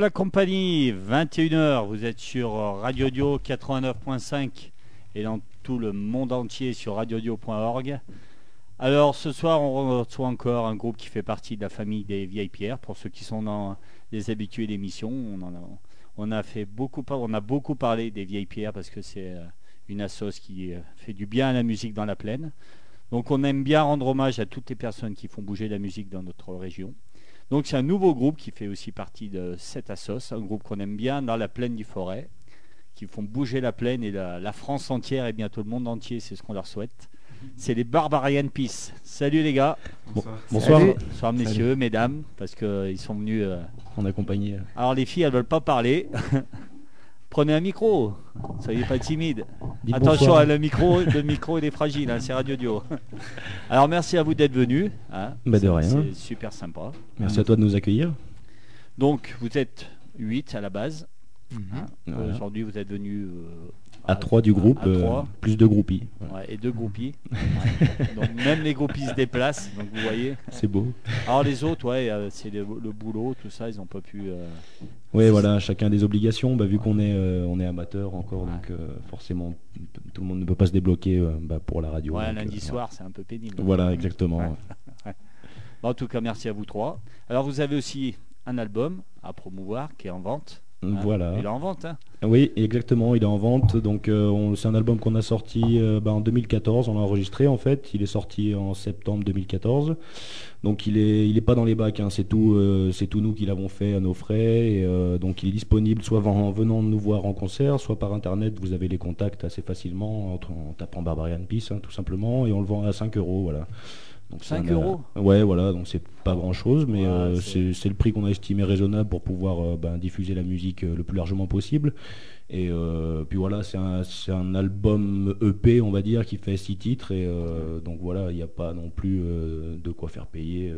La compagnie, 21h, vous êtes sur Radio Audio 89.5 et dans tout le monde entier sur radioaudio.org. Alors ce soir on reçoit encore un groupe qui fait partie de la famille des vieilles pierres. Pour ceux qui sont dans les habitués d'émission, on, on a fait beaucoup, on a beaucoup parlé des vieilles pierres parce que c'est euh, une assoce qui euh, fait du bien à la musique dans la plaine. Donc on aime bien rendre hommage à toutes les personnes qui font bouger la musique dans notre région. Donc c'est un nouveau groupe qui fait aussi partie de cette assos, un groupe qu'on aime bien dans la plaine du Forêt, qui font bouger la plaine et la, France entière et bientôt le monde entier, c'est ce qu'on leur souhaite. C'est les Barbarian Peace. Salut les gars. Bonsoir. Bonsoir. messieurs, mesdames, parce qu'ils sont venus euh, en accompagner. Alors les filles, elles veulent pas parler. Prenez un micro, soyez pas timide. Attention, à le micro, le micro il est fragile, hein, c'est Radio Dio. Alors merci à vous d'être venus. Hein. Bah, de rien. C'est super sympa. Merci à toi de nous accueillir. Donc vous êtes 8 à la base. Mhm. Hein. Aujourd'hui vous êtes venus euh, à 3 du groupe, euh, plus de groupies. et deux groupies. donc même les groupies se déplacent, donc vous voyez. C'est beau. Alors les autres, ouais, euh, c'est le, boulot, tout ça, ils n'ont pas pu. Euh, oui, voilà, chacun des obligations. Bah, vu qu'on est, on est amateur encore, donc forcément, tout le monde ne peut pas se débloquer bah, pour la radio. Ouais, lundi soir, c'est un peu pénible. Voilà, exactement. en tout cas, merci à vous trois. Alors vous avez aussi un album à promouvoir qui est en vente. Voilà. Il est en vente. Hein oui, exactement, il est en vente. Donc euh, c'est un album qu'on a sorti euh, bah, en 2014. On l'a enregistré en fait. Il est sorti en septembre 2014. Donc il est, il est pas dans les bacs. Hein. C'est tout, euh, c'est tout nous qui l'avons fait à nos frais. Et, donc il est disponible soit en venant nous voir en concert, soit par internet. Vous avez les contacts assez facilement en, tapant Barbarian Peace, hein, tout simplement, et on le vend à 5 euros. Voilà. Donc 5 euros Ouais, voilà, donc c'est pas grand chose, mais euh, c'est le prix qu'on a estimé raisonnable pour pouvoir euh, ben, diffuser la musique euh, le plus largement possible. Et puis voilà, c'est un, un, album EP, on va dire, qui fait 6 titres. Et donc voilà, il n'y a pas non plus de quoi faire payer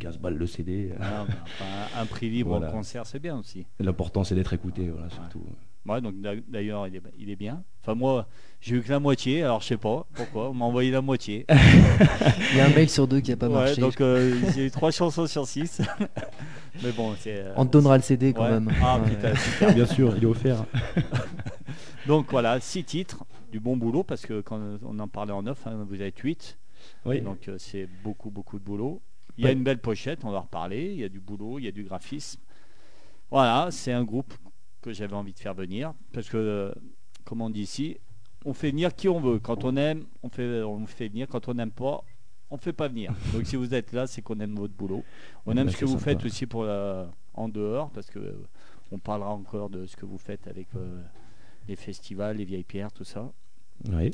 15, balles le CD. Ah, un prix libre en concert, c'est bien aussi. L'important, c'est d'être écouté, voilà, surtout. Ouais, donc d'ailleurs, il est, il est, bien. Enfin, moi, j'ai eu que la moitié, alors je sais pas pourquoi. On m'a envoyé la moitié. il y a un mail sur deux qui a pas marché. Donc, euh, j'ai eu trois chansons sur six. Mais bon, c'est. Euh, On te donnera le CD quand même. Ah, putain, Bien sûr, il est offert. donc voilà, six titres, du bon boulot, parce que quand on en parlait en neuf, hein, vous êtes huit. Oui. Donc, euh, c'est beaucoup, beaucoup de boulot. Il y a une belle pochette, on va en reparler. Il y a du boulot, il y a du graphisme. Voilà, c'est un groupe que j'avais envie de faire venir. Parce que, euh, comme on dit ici, on fait venir qui on veut. Quand on aime, on fait, on fait venir. Quand on n'aime pas, on fait pas venir. Donc si vous êtes là, c'est qu'on aime votre boulot. On aime bah, ce que vous faites aussi pour en dehors, parce que euh, on parlera encore de ce que vous faites avec euh, les festivals, les vieilles pierres, tout ça. Oui.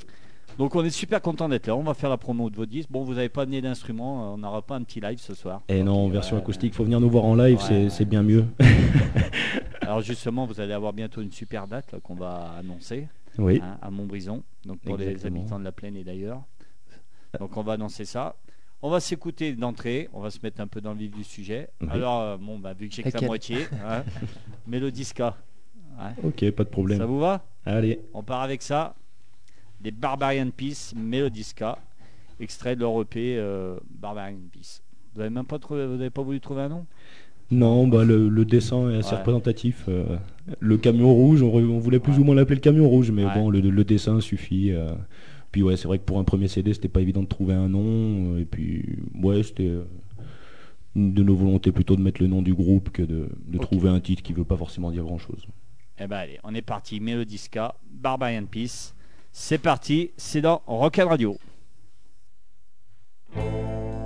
Donc on est super content d'être là. On va faire la promo de vos disques. Bon, vous n'avez pas amené d'instruments, on n'aura pas un petit live ce soir. Et eh non, version acoustique, faut venir nous voir en live, c'est bien mieux. Alors justement, vous allez avoir bientôt une super date qu'on va annoncer oui. Hein, à Montbrison, donc pour les habitants de la plaine et d'ailleurs. Donc on va annoncer ça. On va s'écouter d'entrée, on va se mettre un peu dans le vif du sujet. Alors, euh, bon, bah, vu que j'ai que la moitié, hein, Mélodisca. Ok, pas de problème. Ça vous va? Allez. On part avec ça des Barbarian Peace Melodiska, extrait de leur EP euh, Barbarian Peace. Vous n'avez même pas trouvé, vous avez pas voulu trouver un nom? Non, bah le, dessin est assez représentatif. Euh, le camion rouge, on, voulait plus ou moins l'appeler le camion rouge, mais bon, le, dessin suffit. Euh. puis ouais, c'est vrai que pour un premier CD, c'était pas évident de trouver un nom. et puis ouais, c'était de nos volontés plutôt de mettre le nom du groupe que de, trouver un titre qui veut pas forcément dire grand chose. Eh ben allez, on est parti. Melodiska, Barbarian Peace. C'est parti, c'est dans Rock'n'Radio. Radio.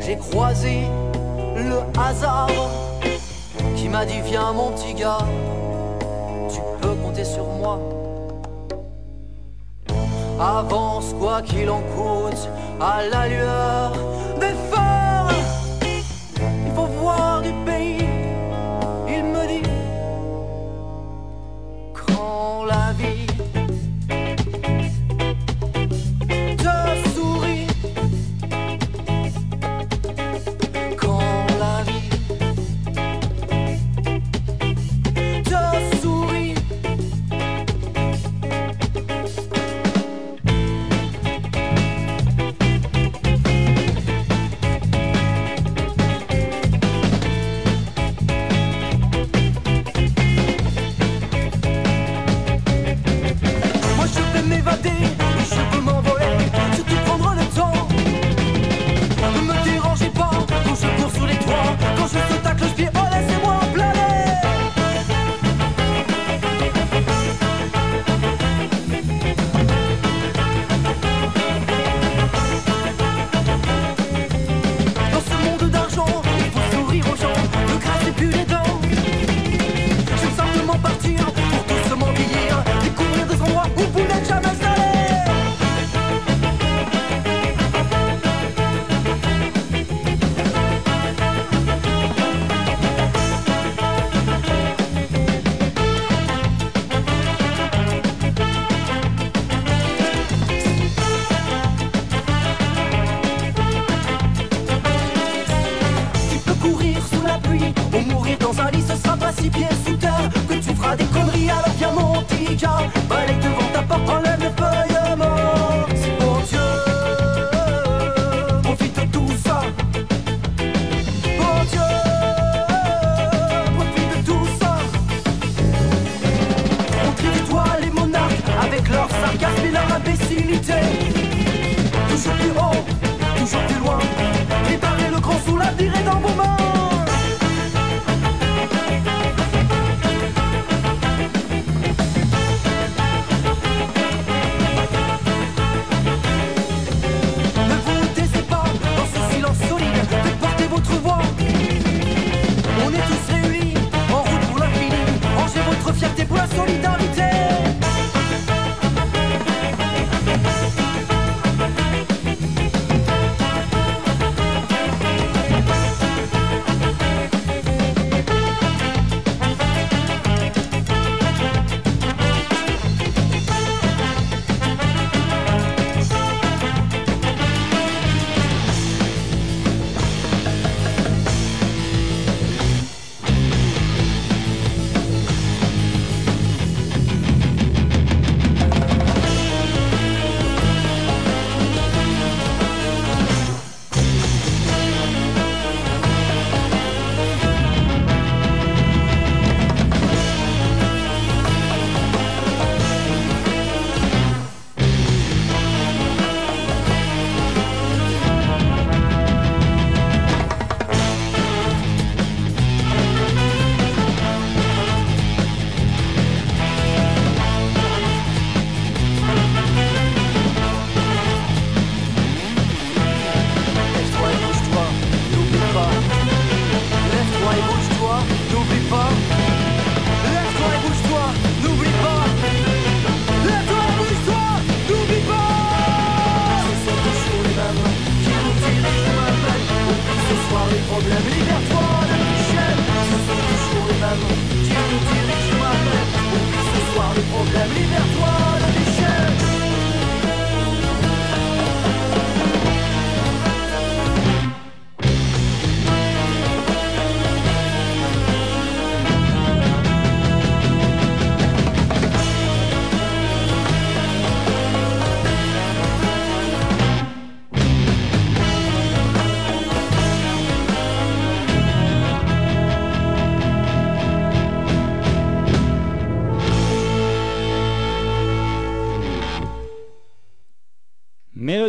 J'ai croisé le hasard qui m'a dit viens mon petit gars, tu peux compter sur moi. Avance quoi qu'il en coûte à la lueur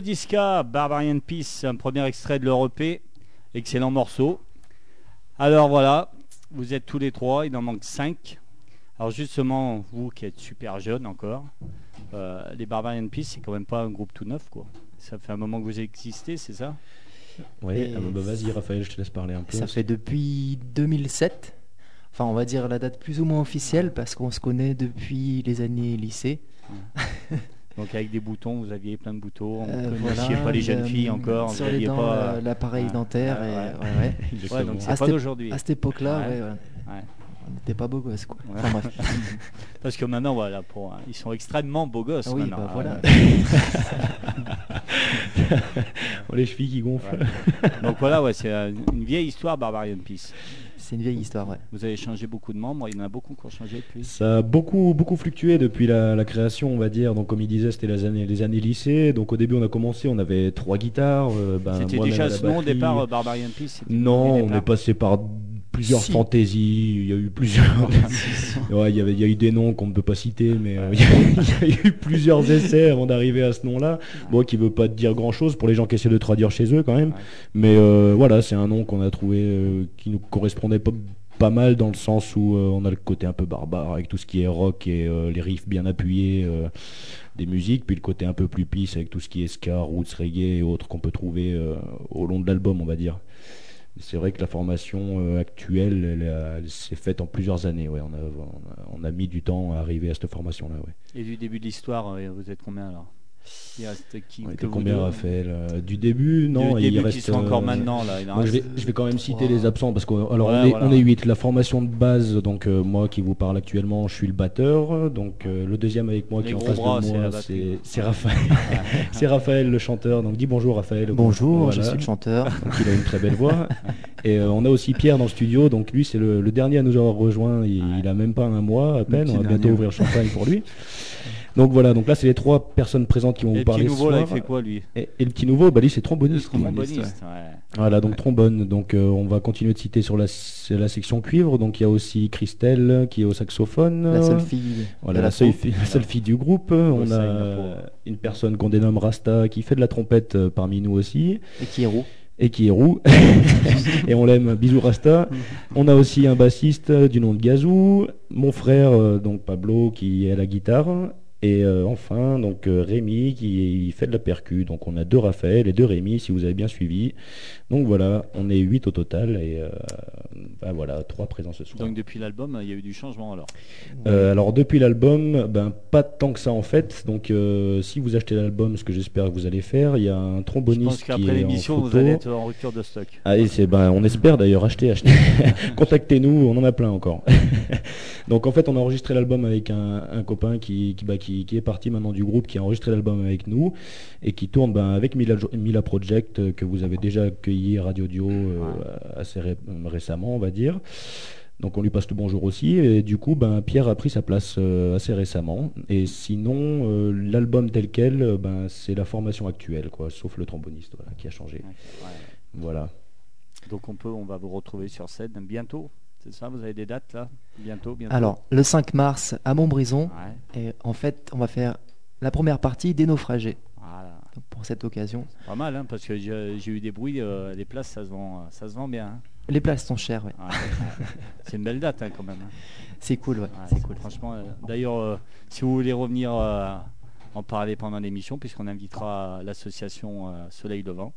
Melodiska, Barbarian Peace, un premier extrait de leur EP. Excellent morceau. Alors voilà, vous êtes tous les trois, il en manque cinq. Alors justement, vous qui êtes super jeunes encore, euh, les Barbarian Peace, c'est quand même pas un groupe tout neuf, quoi. Ça fait un moment que vous existez, c'est ça? Et ah bah, vas-y Raphaël, je te laisse parler un peu. Ça fait depuis 2007. Enfin, on va dire la date plus ou moins officielle parce qu'on se connaît depuis les années lycée. Donc avec des boutons, vous aviez plein de boutons, on Euh, ne voilà, connaissiez pas les jeunes euh, filles encore, vous Sur les dents, pas... l'appareil dentaire. Et- ouais. donc c'est À pas cette- d'aujourd'hui. À cette époque-là, on n'était pas beaux gosses. Quoi. Ouais. Enfin, bref. Parce que maintenant, voilà, pour, ils sont extrêmement beaux gosses. Ah oui, maintenant. bah, Ah, voilà. Oh, les chevilles qui gonflent. Ouais. Donc voilà, ouais, c'est euh, une vieille histoire, Barbarian Peace. C'est une vieille histoire, ouais. Vous avez changé beaucoup de membres, il y en a beaucoup qui ont changé depuis. Ça a beaucoup, beaucoup fluctué depuis la, la création, on va dire. Donc, comme il disait, c'était les années, les années lycée. Donc, au début, on a commencé, on avait trois guitares. euh, ben, C'était déjà ce nom au départ, euh, Barbarian Peace Non, on est passé par plusieurs Si. fantaisies. Il y a eu plusieurs. Ouais, il y avait, il y a eu des noms qu'on ne peut pas citer, mais euh, il y a- il y, a eu plusieurs essais avant d'arriver à ce nom-là. Bon, qui veut pas dire grand-chose pour les gens qui essaient de traduire chez eux quand même. Mais euh, voilà, c'est un nom qu'on a trouvé euh, qui nous correspondait pas, pas mal dans le sens où euh, on a le côté un peu barbare avec tout ce qui est rock et euh, les riffs bien appuyés euh, des musiques, puis le côté un peu plus peace avec tout ce qui est ska, roots, reggae et autres qu'on peut trouver au long de l'album, on va dire. C'est vrai que la formation euh, actuelle, elle, s'est faite en plusieurs années. On, a, on, a, mis du temps à arriver à cette formation-là. Et du début de l'histoire, euh, vous êtes combien alors? Il reste qui On était combien deux Raphaël Euh, Du début? Non, Du il début reste. qui sont encore euh, maintenant là. il en moi, je, vais, reste- je vais quand même citer trois. les absents parce qu'on alors, Ouais, on, est, voilà. on est 8. La formation de base, donc euh, moi qui vous parle actuellement, je suis le batteur. Donc euh, le deuxième avec moi Les qui est en face bras, de c'est moi, c'est Raphaël. c'est Raphaël le chanteur. Donc dis bonjour Raphaël. Bonjour, je suis le chanteur. Donc il a une très belle voix. Et euh, on a aussi Pierre dans le studio. Donc lui c'est le, le dernier à nous avoir rejoint. Il, il a même pas un mois à peine. On va bientôt ouvrir le champagne pour lui. Donc voilà. Donc là c'est les trois personnes présentes qui vont Et vous le parler petit ce nouveau là, il fait quoi lui? Et, et le petit nouveau, bah lui c'est tromboniste. tromboniste. Ouais. Voilà, donc trombone. Donc euh, on va continuer de citer sur la, section cuivre. Donc il y a aussi Christelle qui est au saxophone. La seule fille. Voilà, la, la seule fille, la seule fille du groupe. On a une personne qu'on dénomme Rasta qui fait de la trompette euh, parmi nous aussi Et qui est roux. et qui est roux. et on l'aime. Bisous Rasta. On a aussi un bassiste euh, du nom de Gazou. Mon frère, euh, donc Pablo, qui est à la guitare. Et euh, enfin, donc euh, Rémi qui fait de la percu. Donc on a deux Raphaël et deux Rémi, si vous avez bien suivi. Donc voilà, on est 8 au total. Et euh, ben voilà, trois présents ce soir. Donc depuis l'album, il y a eu du changement alors? Euh, alors depuis l'album, ben pas tant que ça en fait. Donc si vous achetez l'album, ce que j'espère que vous allez faire, il y a un Je pense tromboniste qui qu'après est en l'émission, vous photo. allez être en rupture de stock. Ah, et c'est ben, on espère d'ailleurs acheter, acheter. Contactez-nous, on en a plein encore. Donc en fait, on a enregistré l'album avec un, un copain qui qui, bah, qui qui est parti maintenant du groupe, qui a enregistré l'album avec nous et qui tourne ben, avec Mila, Project euh, que vous avez déjà accueilli Radio Dio euh, assez ré- récemment, on va dire. Donc on lui passe le bonjour aussi et du coup ben Pierre a pris sa place euh, assez récemment et sinon euh, l'album tel quel euh, ben c'est la formation actuelle quoi sauf le tromboniste voilà, qui a changé Ouais. voilà Donc on peut, on va vous retrouver sur scène bientôt. C'est ça, vous avez des dates là Bientôt, bientôt. Alors, le 5 mars à Montbrison. Ouais, Et en fait, on va faire la première partie des naufragés. voilà. Donc, pour cette occasion. Pas mal, hein, parce que j'ai eu des bruits. euh, les places, ça se vend, ça se vend bien. hein. Les places sont chères, ouais. Ouais. C'est une belle date hein, quand même. C'est cool, ouais. C'est cool. Franchement, euh, d'ailleurs, euh, si vous voulez revenir euh, en parler pendant l'émission, puisqu'on invitera l'association euh, Soleil Levant.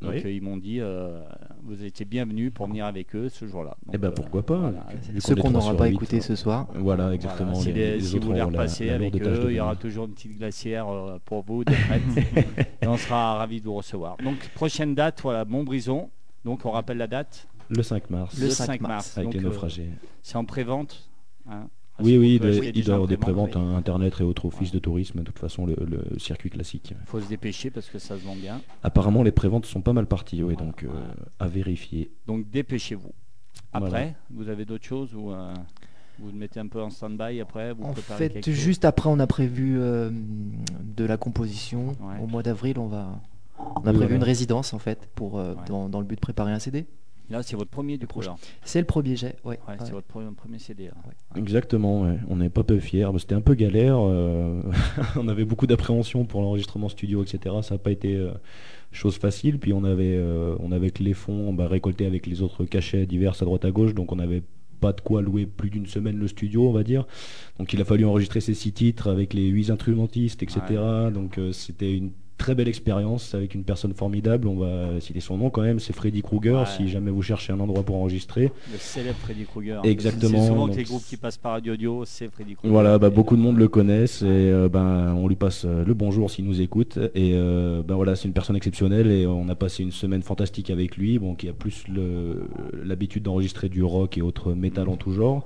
Donc Oui. euh, ils m'ont dit, euh, vous étiez bienvenus pour venir avec eux ce jour-là. Eh Donc, ben euh, pourquoi pas voilà. Ceux qu'on n'aura pas écouté ce soir. Voilà, exactement. Voilà, si, les- si vous voulez repasser la avec eux, il y aura toujours une petite glacière euh, pour vous et on sera ravis de vous recevoir. Donc prochaine date, voilà, Montbrison. Donc on rappelle la date, le 5 mars Le le 5 5 mars. mars. avec Donc, les euh, c'est en pré-vente. hein? Oui, oui, il doit avoir des en pré-vente, préventes oui. hein, internet et autres offices de tourisme. De toute façon, le, le circuit classique. Il faut se dépêcher parce que ça se vend bien. Apparemment, les préventes sont pas mal parties, oui, Voilà, donc euh, à vérifier. Donc dépêchez-vous. Après, Voilà. vous avez d'autres choses ou euh, vous le mettez un peu en stand-by après vous En fait, juste après, on a prévu euh, de la composition. Ouais. Au mois d'avril, on va. On a prévu une résidence en fait pour euh, Ouais. dans, dans le but de préparer un CD. Là, c'est votre premier du là. C'est le premier jet, ouais. Ouais, ouais. c'est votre premier, premier CD. là. Exactement, ouais. on n'est pas peu fiers. C'était un peu galère. euh, on avait beaucoup d'appréhension pour l'enregistrement studio, etc. Ça n'a pas été euh, chose facile. Puis on avait, euh, on avait que les fonds bah, récoltés avec les autres cachets divers à droite à gauche, donc on n'avait pas de quoi louer plus d'une semaine le studio, on va dire. Donc il a fallu enregistrer ces six titres avec les huit instrumentistes, etc. Donc euh, c'était une très belle expérience avec une personne formidable. On va citer son nom quand même, c'est Freddy Krueger. Ouais. Si jamais vous cherchez un endroit pour enregistrer. Le célèbre Freddy Krueger. Exactement, C'est souvent que les groupes qui passent par Radio Audio, c'est Freddy Krueger. Voilà, bah, beaucoup de euh, monde le connaissent et euh, ben on lui passe euh, le bonjour s'il nous écoute et euh, ben voilà c'est une personne exceptionnelle et on a passé une semaine fantastique avec lui bon qui a plus l'habitude d'enregistrer du rock et autres métal en tout genre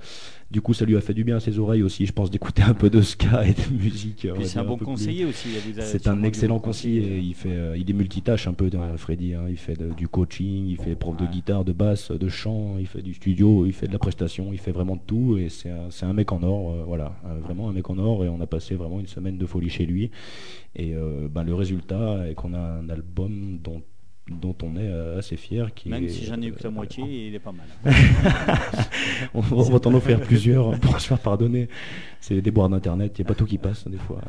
du coup ça lui a fait du bien à ses oreilles aussi je pense d'écouter un peu de ska et de musique c'est un bon plus- conseiller aussi. il vous a c'est un excellent conseiller. Il fait, euh, il est multitâche un peu, euh, Freddy. hein. Il fait de- du coaching, il fait prof de guitare, de basse, de chant, il fait du studio, il fait de la prestation, il fait vraiment de tout. Et c'est un, un mec en or, euh, voilà, vraiment un mec en or. Et on a passé vraiment une semaine de folie chez lui. Et euh, ben, le résultat est qu'on a un album dont dont on est euh, assez fier. Qui Même est, si j'en ai eu que la euh, moitié, il est pas mal. on, va t'en offrir plusieurs pour se faire pardonner. C'est des boires d'internet, il n'y a pas tout qui passe des fois.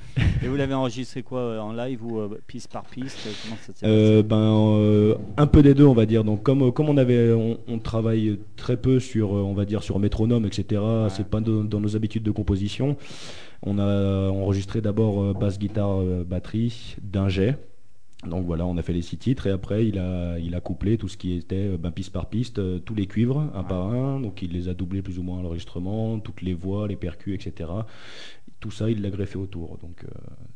Et vous l'avez enregistré quoi euh, en live ou euh, piste par piste euh, Comment ça Euh, ben euh, un peu des deux on va dire donc comme comme on avait on, on travaille très peu sur euh, on va dire sur métronome etc c'est pas dans, dans nos habitudes de composition on a enregistré d'abord euh, basse guitare euh, batterie d'un jet donc voilà on a fait les six titres et après il a il a couplé tout ce qui était euh, ben, piste par piste euh, tous les cuivres un par un donc il les a doublés plus ou moins à l'enregistrement toutes les voix les percus etc tout ça il l'a greffé autour donc euh,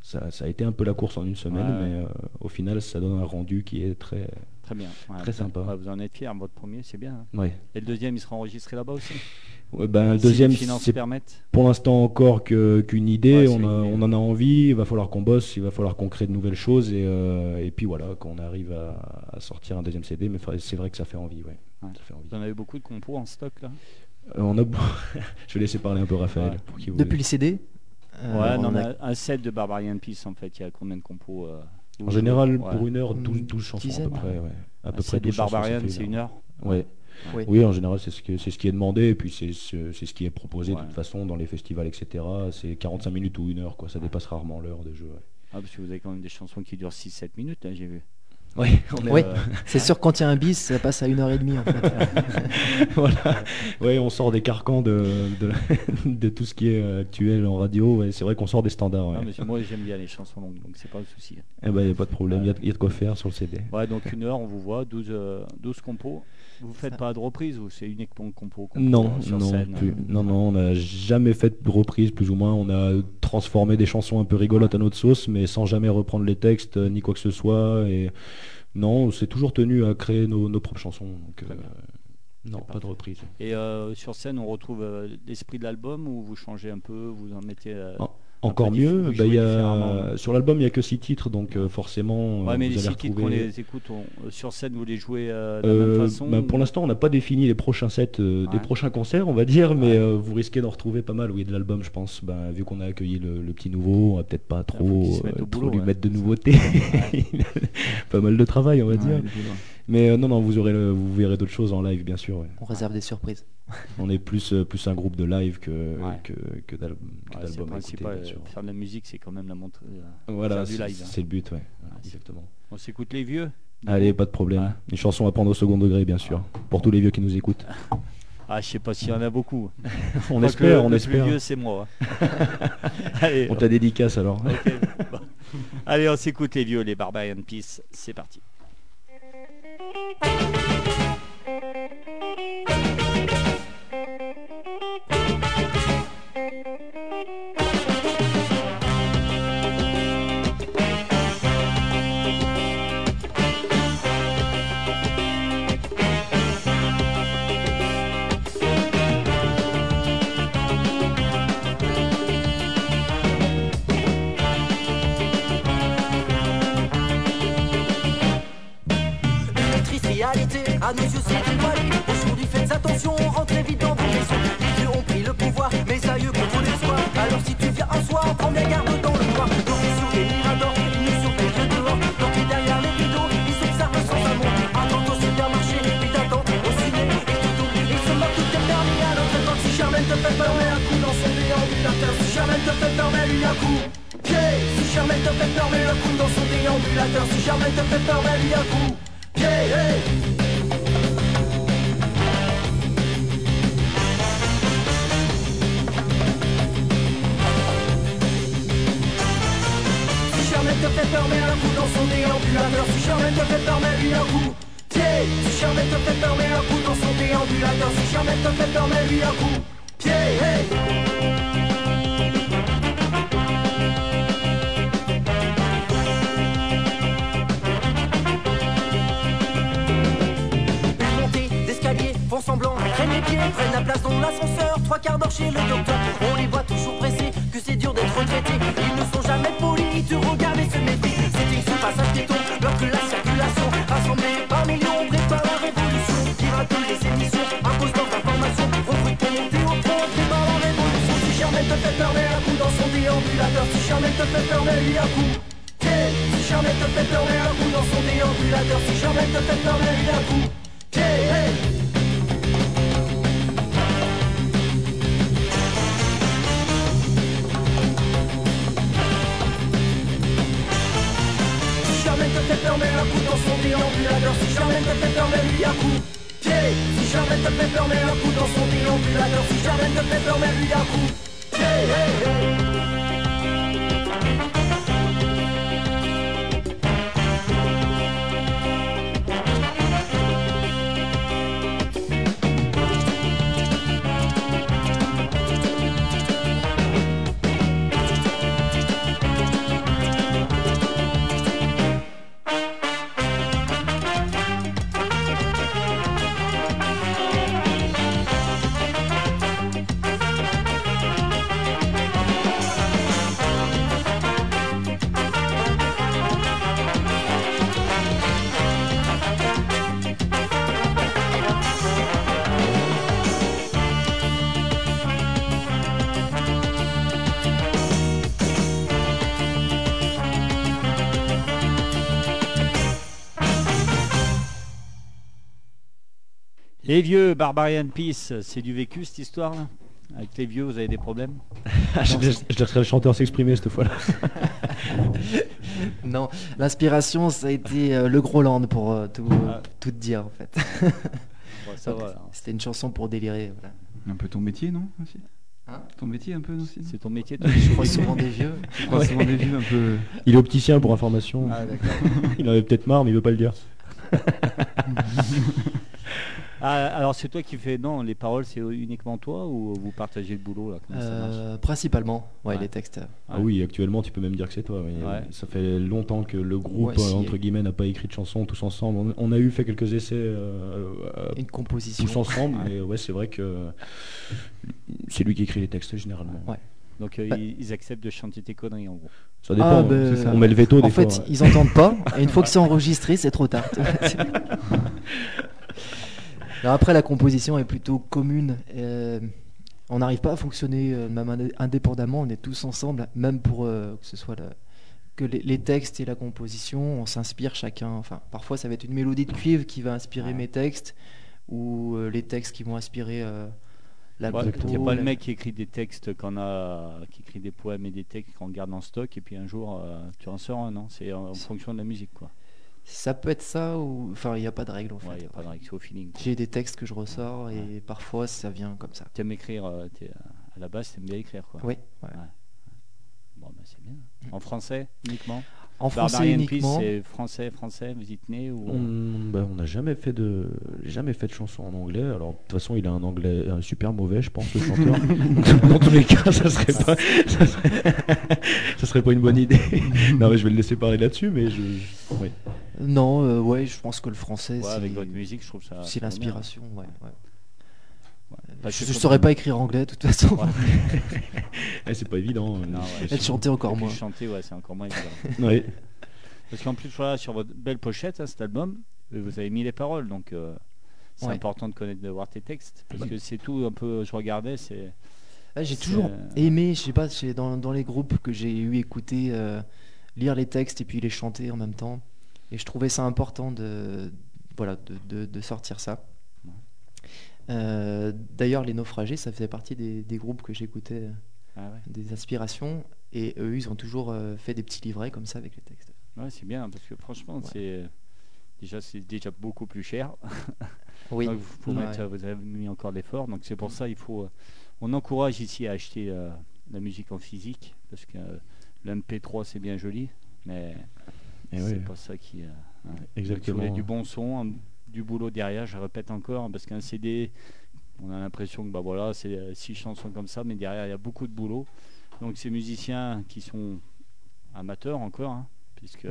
ça, ça a été un peu la course en une semaine, ouais. mais euh, au final, ça donne un rendu qui est très. Très bien. Ouais, Très vous- sympa. ouais, vous en êtes fier. Votre premier, c'est bien. hein. Ouais. Et le deuxième, il sera enregistré là-bas aussi. Ouais, ben, le Si les deuxième, c'est permettent. pour l'instant encore que- qu'une idée. On, a- en a envie. Il va falloir qu'on bosse. Il va falloir qu'on crée de nouvelles choses. Et, euh, et puis voilà, qu'on arrive à, à sortir un deuxième CD. Mais c'est vrai que ça fait envie. Ouais. Ouais. Ça fait envie. Vous en avez beaucoup de compos en stock là. Euh, on a... Je vais laisser parler un peu Raphaël. Ouais. pour qu'il vous- Depuis le CD euh, ouais, on non, a- mais un set de Barbarian Peace en fait. Il y a combien de compos euh, En général, pour une heure, 12, Une 12 chansons à peu près. Ouais. À Un peu près des 12 chansons, ça Barbarians, c'est une heure? Ouais. Oui. Oui, en général, c'est ce, que- c'est ce qui est demandé, et puis c'est ce, c'est ce qui est proposé Ouais. de toute façon dans les festivals, etc. C'est 45 minutes ou une heure, quoi. Ça dépasse rarement l'heure de jeu. Ah, parce que vous avez quand même des chansons qui durent 6-7 minutes, là, j'ai vu. Est- Oui. Euh, C'est sûr quand il y a un bis, ça passe à une heure et demie en fait. voilà. Ouais, on sort des carcans de, de, de tout ce qui est euh, actuel en radio. Ouais, c'est vrai qu'on sort des standards. Ouais. non, mais moi, j'aime bien les chansons longues, donc c'est pas le souci. Eh ben, y a pas de problème. Il y a- il y, a de quoi faire sur le CD. Ouais, donc une heure, on vous voit, 12, euh, 12 compos. Vous faites Ça. pas de reprise ou c'est uniquement compo, compo Non, sur non, scène plus. euh, non, non, on n'a jamais fait de reprise, plus ou moins. On a transformé des chansons un peu rigolotes à notre sauce, mais sans jamais reprendre les textes euh, ni quoi que ce soit. Et non, on s'est toujours tenu à créer nos, nos propres chansons. Donc, euh, non, pas de reprise. Et euh, sur scène, on retrouve l'esprit de l'album ou vous changez un peu, vous en mettez. Encore mieux, bah, il y jouez a, différemment. sur l'album il n'y a que 6 titres, donc euh, forcément Ouais, euh, mais vous les allez six titres qu'on retrouver... les écoute, on- euh, sur scène, vous les jouez euh, de la Euh, même façon bah, pour ou- l'instant, on n'a pas défini les prochains sets, euh, des Ouais. prochains concerts, on va dire, mais Ouais. euh, vous risquez d'en retrouver pas mal, oui, de l'album, je pense. Ben, vu qu'on a accueilli le, le petit nouveau, on va peut-être pas trop, euh, boulot, lui ouais. mettre de nouveautés. pas mal de travail, on va Ouais, dire. Mais euh, non, non, vous, aurez le- vous verrez d'autres choses en live, bien sûr. ouais. On réserve des surprises. On est plus, euh, plus un groupe de live que, Ouais. que, que Ouais, d'album euh, faire de la musique, c'est quand même la montre. euh, Voilà, c'est hein. c'est le but, ouais. C'est- exactement. On s'écoute les vieux Allez, pas de problème. Ouais. Une chanson à prendre au second degré, bien sûr. Pour tous les vieux qui nous écoutent. Ah, je sais pas s'il y en a beaucoup. On espère, on le espère. plus vieux, c'est moi. hein. Allez, On te la dédicace alors. Allez, on s'écoute les vieux, les Barbarian Peace. C'est parti. Thank you. Nos yeux c'est dévoilé. Aujourd'hui faites attention, rentrez vite dans vos maisons. Les vieux ont pris le pouvoir, mes aïeux contre les soirs. Alors si tu viens un soir, prends bien garde dans le noir. Donc sur les miradors, ils nous surveillent dehors. Donc derrière les rideaux, ils s'observent sans amour. Attends au supermarché, puis t'attends au ciné. Et tout ils se moquent toutes tes permis notre époque. Si Charmaine te fait peur, un coup dans son déambulateur. Si Charmaine te fait peur, mets lui un coup. Si Charmaine te fait peur, mets un coup dans son déambulateur. Si Charmaine te fait peur, mets lui un coup. Hey. Fait peur, mets un coup dans son déambulateur. Si Charmaine te fait peur, mets lui un coup. Pied. Si Charmaine te fait peur, mets un coup dans son déambulateur. Si Charmaine te fait peur, mets lui un coup. Pied. Hey. Montée d'escalier, font semblant, traînent les pieds, prennent la place dans l'ascenseur, trois quarts d'heure chez le docteur. On c'est dur d'être retraité. Ils ne sont jamais polis, ils te regardent et se méfient. C'était sous passage piéton, lorsque la circulation, rassemblée par millions, prépare la révolution. Pirate les émissions, impose leurs informations, recrute pour monter au front, prépare la révolution. Si Charmaine te fait peur, mets un coup dans son déambulateur. Si Charmaine te fait peur, lui un coup. Si Charmaine te fait peur, mets un coup dans son déambulateur. Si Charmaine te fait peur, lui un coup. Mets un coup dans son déambulateur. Si Charmaine te fait peur, mets lui un coup. Si Charmaine te fait peur, mets un coup dans son déambulateur. Si Charmaine te fait peur, mets lui un coup. Pied. Hey, hey. Les vieux, Barbarian Peace, c'est du vécu cette histoire là Avec les vieux, vous avez des problèmes je, laisse- je laisserai le chanteur s'exprimer cette fois-là. Non, l'inspiration, ça a été euh, le Groland pour euh, tout, Ah. tout dire en fait. Bon, Ça va, alors. C'était une chanson pour délirer. Voilà. Un peu ton métier, non aussi? Hein? Ton métier un peu aussi non? C'est ton métier toi Je crois souvent des vieux. Je crois souvent des vues un peu. Il est opticien pour information. Ah, il en avait peut-être marre, mais il veut pas le dire. Ah, alors c'est toi qui fais non les paroles c'est uniquement toi ou vous partagez le boulot là comment ça marche? Euh, principalement, ouais, Ouais. les textes. Ah oui, actuellement, tu peux même dire que c'est toi. oui. Ouais. Ça fait longtemps que le groupe, Ouais, si. entre guillemets, n'a pas écrit de chansons tous ensemble. On, on a eu fait quelques essais euh, euh, Une composition. tous ensemble, mais ouais, c'est vrai que c'est lui qui écrit les textes généralement. Ouais. Donc euh, Bah- ils, acceptent de chanter tes conneries en gros. Ça dépend. Ah, c'est ça. On met le veto des En fait, fois. ouais. ils entendent pas, et une fois que c'est enregistré, c'est trop tard. Alors après, la composition est plutôt commune. euh, on n'arrive pas à fonctionner euh, même indé- indépendamment, on est tous ensemble, même pour euh, que ce soit le- que les, les textes et la composition, on s'inspire chacun. Enfin, parfois, ça va être une mélodie de cuivre qui va inspirer Ouais. mes textes, ou euh, les textes qui vont inspirer euh, la Il compo, n'y a pas le mec qui écrit des textes qu'on a, qui écrit des poèmes et des textes qu'on garde en stock et puis un jour euh, tu en sors un, non? C'est en, en fonction de la musique quoi. Ça peut être ça, ou enfin, il n'y a pas de règle en fait. Ouais, il n'y a pas de règle, c'est au feeling. quoi. J'ai des textes que je ressors et parfois ça vient comme ça. T'aimes écrire, euh, t'es- à la base t'aimes bien écrire quoi. Oui, ouais. Bon bah c'est bien. En français uniquement? En français Barbarian Peace, uniquement. c'est français, français, vous y tenez ou... On bah, on n'a jamais fait de jamais fait de chanson en anglais. Alors de toute façon, il a un anglais un super mauvais, je pense, le chanteur. Dans tous les cas, ça serait pas ça serait, ça serait pas une bonne idée. non, mais je vais le laisser parler là-dessus, mais je oui. Non, euh, ouais, je pense que le français, Ouais, avec votre musique, je trouve ça. c'est l'inspiration. Ouais, ouais. Je ne saurais pas écrire anglais de toute façon. Eh, c'est pas évident. euh, Non, sûr. chanter encore moins. chanter, ouais, c'est encore moins évident. Ouais. Parce qu'en plus, voilà, sur votre belle pochette, hein, cet album, euh, vous avez mis les paroles, donc euh, c'est Ouais. important de connaître, de voir tes textes, parce que c'est tout un peu. Je regardais, c'est. Ah, j'ai toujours aimé, je sais pas, c'est dans, dans les groupes que j'ai eu écouter, euh, lire les textes et puis les chanter en même temps. Et je trouvais ça important de, voilà, de, de- de sortir ça. Euh, D'ailleurs, les naufragés, ça faisait partie des, des groupes que j'écoutais, euh, Ah ouais. des inspirations. Et eux, ils ont toujours euh, fait des petits livrets comme ça avec les textes. Ouais, c'est bien, parce que franchement, Ouais. c'est. Déjà, c'est déjà beaucoup plus cher. Oui, Donc, faut Ouais. mettre, vous avez mis encore d'efforts. Donc, c'est pour ça il faut. euh, on encourage ici à acheter euh, la musique en physique, parce que euh, le MP3, c'est bien joli, mais c'est ouais. pas ça qui. euh, hein. Exactement. Donc, du bon son, un- du boulot derrière, je répète encore, parce qu'un CD, on a l'impression que bah voilà, c'est euh, six chansons comme ça, mais derrière il y a beaucoup de boulot. Donc ces musiciens qui sont amateurs encore, hein, puisque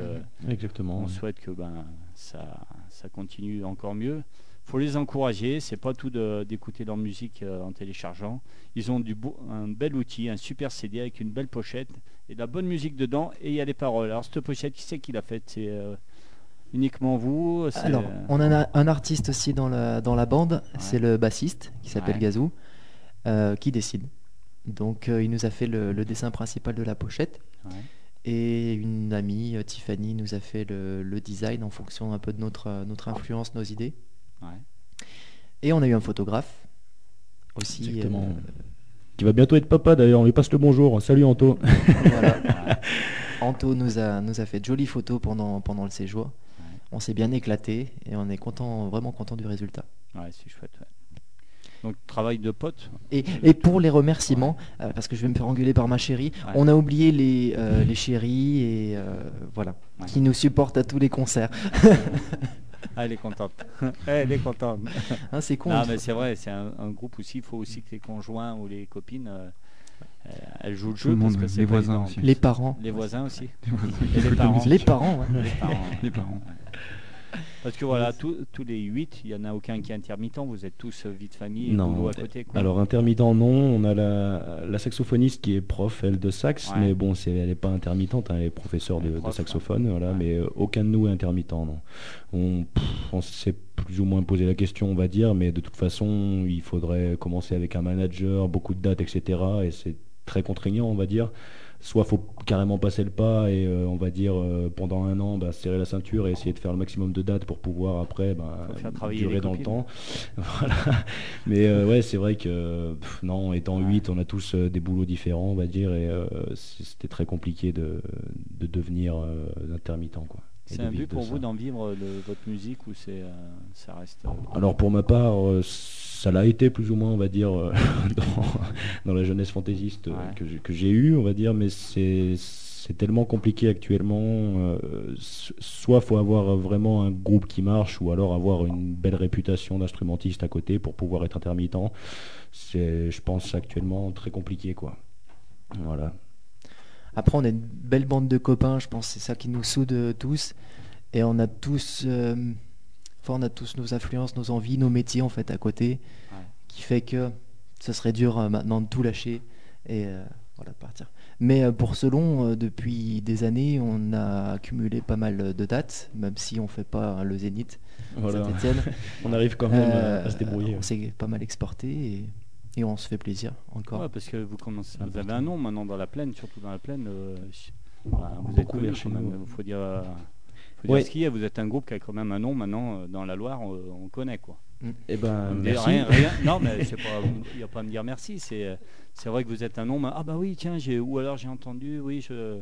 Exactement. on souhaite que ben ça, ça continue encore mieux. Faut les encourager, c'est pas tout d'écouter leur musique euh, en téléchargeant. Ils ont du beau- un bel outil, un super CD avec une belle pochette et de la bonne musique dedans et il y a les paroles. Alors cette pochette, qui c'est qui l'a faite? C'est euh, uniquement vous Alors, on a un, un artiste aussi dans la, dans la bande, c'est le bassiste qui s'appelle Ouais. Gazou, euh, qui décide. Donc, euh, il nous a fait le, le dessin principal de la pochette. Ouais. Et une amie, euh, Tiffany, nous a fait le, le design en fonction un peu de notre, euh, notre influence, nos idées. Ouais. Et on a eu un photographe aussi. Exactement. euh, Qui va bientôt être papa d'ailleurs. On lui passe le bonjour. Salut Anto. voilà. Anto nous a, nous a fait de jolies photos pendant, pendant le séjour. On s'est bien éclaté et on est content, vraiment content du résultat. Ouais, c'est chouette. ouais. Donc travail de pote. Et, et pour les remerciements, euh, parce que je vais me faire engueuler par ma chérie, Ouais. on a oublié les, euh, les chéris et euh, voilà, Ouais. qui nous supportent à tous les concerts. Ah, elle est contente. elle est contente. Hein, c'est con. Non, mais c'est vrai, c'est un, un groupe aussi. Il faut aussi que les conjoints ou les copines, euh, elles jouent le jeu. le parce monde, que c'est les voisins aussi. Les parents. Les voisins aussi. Les voisins Et qui les parents. Les parents, ouais. Les parents. Les parents. Parce que voilà, tous- tous les huit, il n'y en a aucun qui est intermittent. Vous êtes tous euh, vie de famille Non. boulot à côté. quoi. Alors intermittent non, on a la, la saxophoniste qui est prof elle de sax, Ouais. mais bon c'est elle n'est pas intermittente, hein, elle est professeure Elle est de, de prof, saxophone, voilà, Ouais. mais euh, aucun de nous est intermittent non. On, pff, on s'est plus ou moins posé la question on va dire, mais de toute façon il faudrait commencer avec un manager, beaucoup de dates etc. Et c'est très contraignant, on va dire. Soit faut carrément passer le pas et euh, on va dire euh, pendant un an bah, serrer la ceinture et essayer de faire le maximum de dates pour pouvoir après bah, durer dans le temps. voilà. Mais euh, ouais, c'est vrai que pff, non, étant Ouais. 8, on a tous des boulots différents, on va dire, et c'était très compliqué de, de devenir intermittent. Quoi, C'est un but pour vous d'en vivre de votre musique ou c'est euh, ça reste euh, Alors pour ma part, euh, ça l'a été plus ou moins, on va dire, euh, dans, dans la jeunesse fantaisiste euh, Ouais. que j'ai- que j'ai eue, on va dire, mais c'est c'est tellement compliqué actuellement. euh, soit faut avoir vraiment un groupe qui marche, ou alors avoir une belle réputation d'instrumentiste à côté pour pouvoir être intermittent. C'est, je pense, actuellement très compliqué, quoi. Voilà. Après, on est une belle bande de copains, je pense, c'est ça qui nous soude euh, tous. Et on a tous, euh, enfin, on a tous nos influences, nos envies, nos métiers en fait à côté, Ouais. qui fait que ce serait dur euh, maintenant de tout lâcher et euh, voilà de partir. Mais pour Selon, depuis des années, on a accumulé pas mal de dates, même si on fait pas hein, le Zénith, Voilà. On arrive quand même à- à se débrouiller. On s'est pas mal exporté et, et on se fait plaisir encore. Ouais, parce que vous commencez, vous avez un nom maintenant dans la plaine, surtout dans la plaine. euh, voilà, vous êtes connu chez quand même. nous. Faut dire, euh, faut dire Ouais. ce qu'il y a. Vous êtes un groupe qui a quand même un nom maintenant euh, dans la Loire. On, on connaît quoi. Eh ben, merci. rien, rien. Non, mais c'est pas, il n'y a pas à me dire merci. C'est, euh, c'est vrai que vous êtes un nom. mais- ah bah oui, tiens, j'ai, ou alors j'ai entendu. Oui, je.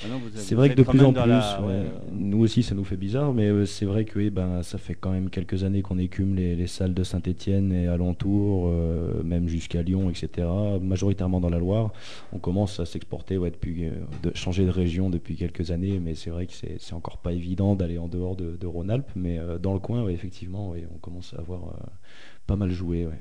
Vous- C'est vrai que de plus en plus, la- ouais, ouais, nous aussi ça nous fait bizarre, mais euh, c'est vrai que oui, ben, ça fait quand même quelques années qu'on écume les, les salles de Saint-Étienne et alentours, euh, même jusqu'à Lyon, etc. Majoritairement dans la Loire. On commence à s'exporter, ouais, depuis, euh, de changer de région depuis quelques années, mais c'est vrai que c'est c'est encore pas évident d'aller en dehors de, de Rhône-Alpes, mais euh, dans le coin, ouais, effectivement, ouais, on commence à avoir euh, pas mal joué. Ouais.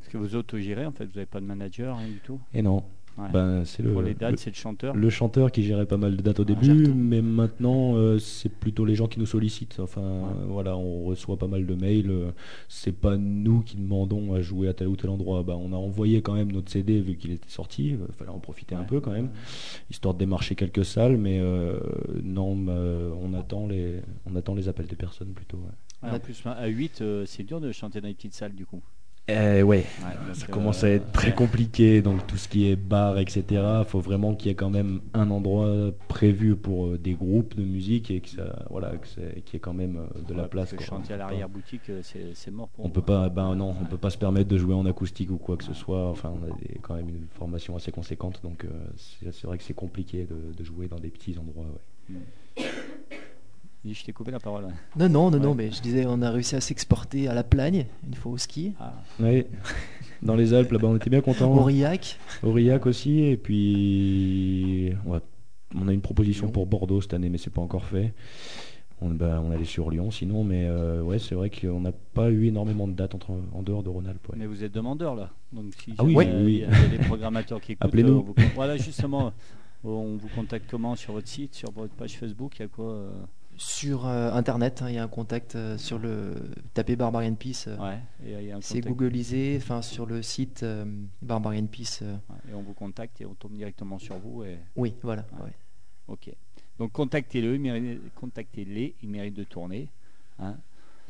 Parce que vous autogérez, en fait, vous n'avez pas de manager, rien du tout? Et non, Ouais. ben, c'est le, Pour les dates, le- c'est le chanteur. le chanteur qui gérait pas mal de dates au Ah, début, mais maintenant euh, c'est plutôt les gens qui nous sollicitent. Enfin euh, voilà, on reçoit pas mal de mails. euh, c'est pas nous qui demandons à jouer à tel ou tel endroit. Bah, on a envoyé quand même notre CD vu qu'il était sorti. Il fallait en profiter un peu quand même, histoire de démarcher quelques salles. Mais euh, non, bah, on attend les, on attend les appels des personnes plutôt. ouais. Ouais, en plus, à 8, euh, c'est dur de chanter dans les petites salles, du coup. Eh ouais, ça euh, commence à être très compliqué, donc tout ce qui est bar, etc. Il faut vraiment qu'il y ait quand même un endroit prévu pour euh, des groupes de musique et que ça, voilà, qu'il y ait quand même euh, de la place. parce que quoi. chanter à On peut pas- l'arrière-boutique, euh, c'est, mort pour On peut hein. pas, ben non, on peut pas se permettre de jouer en acoustique ou quoi que ce soit. Enfin, on a des- quand même une formation assez conséquente, donc euh, c'est c'est vrai que c'est compliqué de, de jouer dans des petits endroits. ouais. Je t'ai coupé la parole. Non, non, non, Ouais. non, mais je disais, on a réussi à s'exporter à la Plagne, une fois au ski, Ah, Ouais. Dans les Alpes, là-bas, on était bien contents. Aurillac. Aurillac aussi, et puis on a, on a une proposition pour Bordeaux cette année, mais c'est pas encore fait. On, bah, on allait sur Lyon sinon, mais euh, ouais, c'est vrai qu'on n'a pas eu énormément de dates entre, en dehors de Rhône-Alpes. ouais. Mais vous êtes demandeur là. Donc si Ah oui, oui, euh, oui. il y a des programmateurs qui écoutent, Appelez-nous. euh, vous- voilà justement, on vous contacte comment sur votre site, sur votre page Facebook, il y a quoi euh, Sur euh, internet, hein, il y a un contact euh, sur le. Tapez Barbarian Peace. euh, Ouais, et il y a un C'est googlisé, enfin sur le site euh, Barbarian Peace. euh, ouais, et on vous contacte et on tombe directement sur vous et oui, voilà. Ouais. ouais. ok. Donc contactez-le, il mérite- contactez-les, ils méritent de tourner. hein.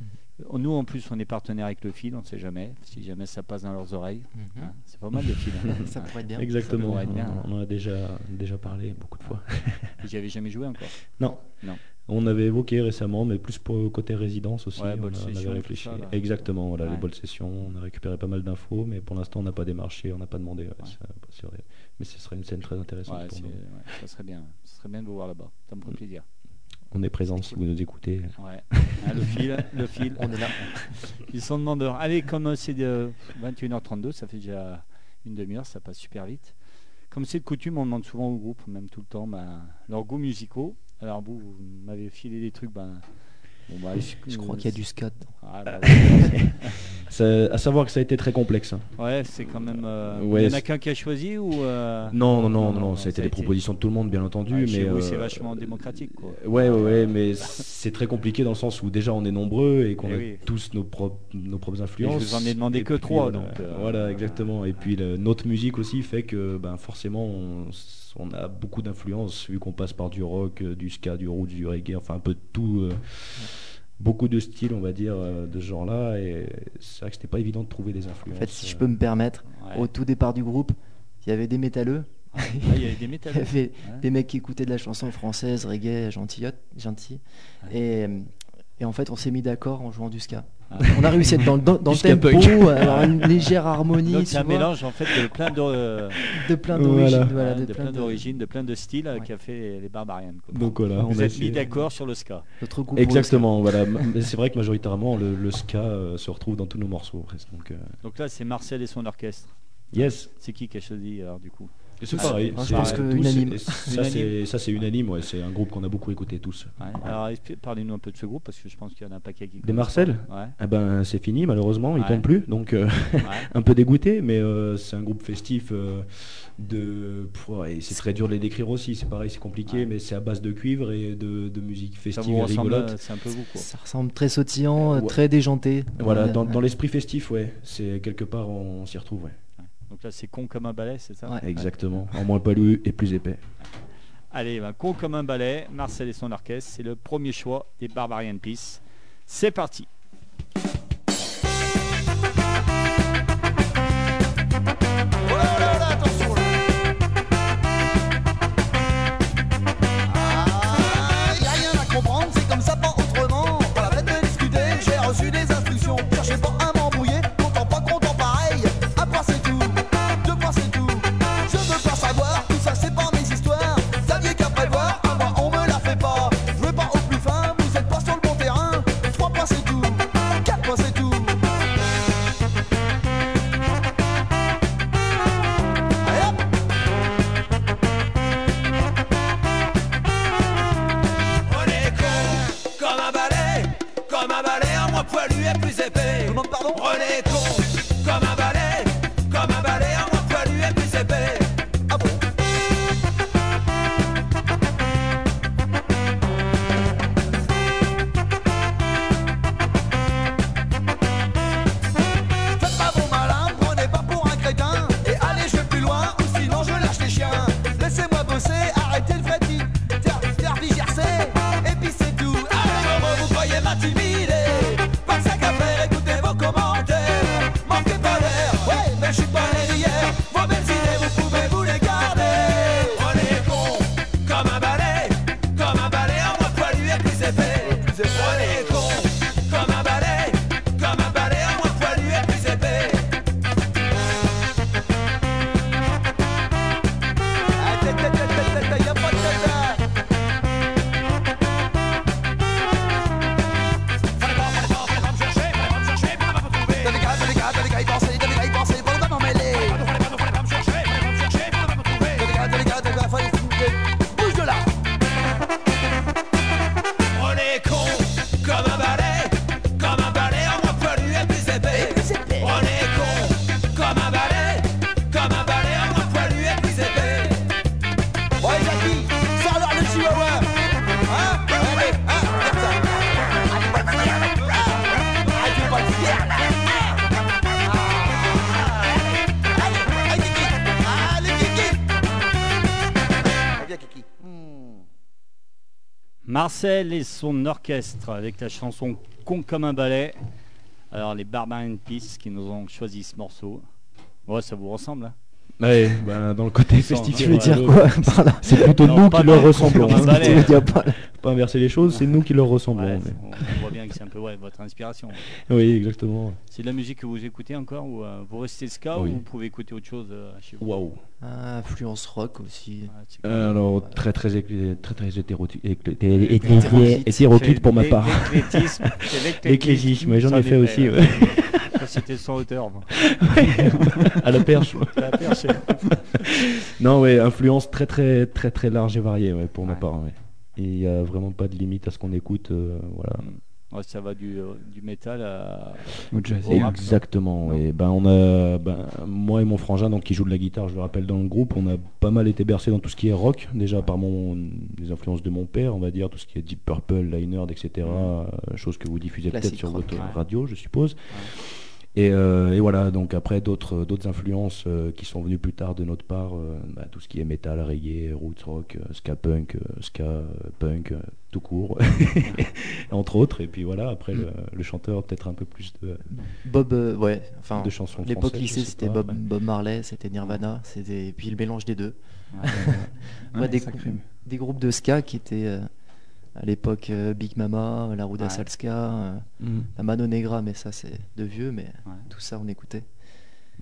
Mhm. Nous en plus on est partenaire avec le fil, on ne sait jamais, si jamais ça passe dans leurs oreilles. Mhm. hein. C'est pas mal le fil. Ça pourrait être bien. Exactement, pourrait être bien. on, on en a déjà, déjà parlé beaucoup de fois. J'y avais jamais joué encore? Non. Non. On avait évoqué récemment, mais plus pour côté résidence aussi. Ouais, on, bol a- on avait réfléchi. ça. Exactement, voilà, Ouais. les bols sessions. On a récupéré pas mal d'infos, mais pour l'instant, on n'a pas démarché, on n'a pas demandé. ouais, ça-. Mais ce serait une scène très intéressante pour nous. ça serait bien. Ça serait bien de vous voir là-bas. Ça me ferait plaisir. On est présent si vous nous écoutez. Ouais. Ah, le fil, le fil. On est là. Ils sont demandeurs. Allez, comme c'est de 21h32, ça fait déjà une demi-heure, ça passe super vite. Comme c'est de coutume, on demande souvent au groupe, même tout le temps, ben, leurs goûts musicaux. Alors vous, vous m'avez filé des trucs, ben. bon, bah, Je crois qu'il y a du dedans. Ah, bah, ouais, à savoir que ça a été très complexe. hein. ouais, c'est quand même. euh, Ouais, il y en a qu'un qui a choisi ou. euh, Non, non, non, Non, non, non, ça a été des propositions de tout le monde, bien entendu. ouais, mais chez vous, euh, c'est vachement démocratique, quoi. Ouais, ouais, ouais, mais c'est très compliqué dans le sens où déjà on est nombreux et qu'on Eh a oui. tous nos propres, nos propres influences. je vous en ai demandé que trois, Voilà, donc, voilà, exactement. Et puis le- notre musique aussi fait que ben, forcément on, on a beaucoup d'influences vu qu'on passe par du rock, euh, du ska, du roots, du reggae, enfin un peu de tout. euh, Beaucoup de styles, on va dire, euh, de ce genre-là. Et c'est vrai que c'était pas évident de trouver des En influences. fait, si je peux me permettre, Ouais. au tout départ du groupe, il y avait des métalleux Ah, il y avait des Il y métalleux. avait Ouais. des mecs qui écoutaient de la chanson française, reggae, gentillotte, gentil. Ouais. Et, et en fait, on s'est mis d'accord en jouant du ska. Ah. On a réussi à être dans, le- dans, dans le ska tempo, avoir une légère harmonie, c'est un vois, mélange en fait de plein de, euh, de plein Voilà. d'origines. voilà, de, de plein plein de- d'origines, de plein de styles euh, Ouais. qu'a fait les Barbarians. quoi. Donc voilà, vous on a êtes mis d'accord sur le ska. Notre le Exactement, voilà. Mais C'est vrai que majoritairement le, le ska euh, se retrouve dans tous nos morceaux presque. Donc, euh, Donc là c'est Marcel et son orchestre. yes, C'est qui qui a choisi alors du coup? C'est Ah, pareil. je c'est pense que tous, unanime. et Ça c'est unanime, ouais. C'est un groupe qu'on a beaucoup écouté tous. Ouais. Alors parlez-nous un peu de ce groupe parce que je pense qu'il y en a un paquet qui. Des Marcel. Ouais. Eh ben c'est fini malheureusement, ils Ouais. tombent plus, donc euh, ouais. un peu dégoûté, mais euh, c'est un groupe festif euh, de. pff, ouais, c'est très dur de les décrire aussi, c'est pareil, c'est compliqué, Ouais. mais c'est à base de cuivre et de, de musique festive et rigolote. c'est un peu vous quoi. Ça ressemble très sautillant, ouais. très déjanté. Voilà, Ouais, dans, l'esprit festif, ouais, c'est quelque part on, s'y retrouve, ouais. Donc là c'est con comme un balai, c'est ça Ouais. Exactement, en moins poilu et plus épais. Allez, ben, con comme un balai, Marcel et son orchestre, c'est le premier choix des Barbarian Peace. C'est parti. Marcel et son orchestre avec la chanson Con comme un balai. Alors les Barbarian Peace qui nous ont choisi ce morceau. Ouais, ça vous ressemble hein Ouais, ben, dans le côté festif, Tu veux Ouais, dire quoi C'est plutôt Non, nous qui leur ressemblons. Pas inverser les choses, c'est nous qui leur ressemblons. Ouais, mais- Oui, exactement. C'est de la musique que vous écoutez encore ou euh, vous restez ska Oui. ou vous pouvez écouter autre chose euh, chez vous? Waouh. Ah, Influence rock aussi. Quand même- Alors très très très très Hétéroclite. pour ma part. L'éclétisme, j'en ai fait aussi, C'était sans hauteur. moi. à la perche. La perche. Non, ouais, influence très très très très large et variée ouais, pour ma part. il n'y a vraiment pas de limite à ce qu'on écoute. euh, voilà. Ouais, ça va du, euh, du métal à. Au jazz. Au rap, Exactement. Et ben on a, ben, moi et mon frangin, donc qui joue de la guitare, je le rappelle dans le groupe, on a pas mal été bercé dans tout ce qui est rock, déjà par mon, les influences de mon père, on va dire tout ce qui est Deep Purple, Liner, etc. euh, Chose que vous diffusez peut-être sur rock, votre ouais. radio, je suppose. Et, euh, et voilà, donc après d'autres d'autres influences euh, qui sont venues plus tard de notre part, euh, bah, tout ce qui est metal, reggae, roots rock, euh, ska punk, euh, ska euh, punk, euh, tout court, entre autres. Et puis voilà, après le, le chanteur peut-être un peu plus de, Bob, euh, ouais, enfin, de chansons l'époque lycée c'était Bob, ouais. Bob Marley, c'était Nirvana, c'était et puis le mélange des deux. Ouais, Ouais, des, groupes de ska qui étaient euh, à l'époque euh, Big Mama, la Ruda Ouais. Salska, euh, Mm. la Mano Negra, mais ça c'est de vieux, mais Ouais. tout ça on écoutait.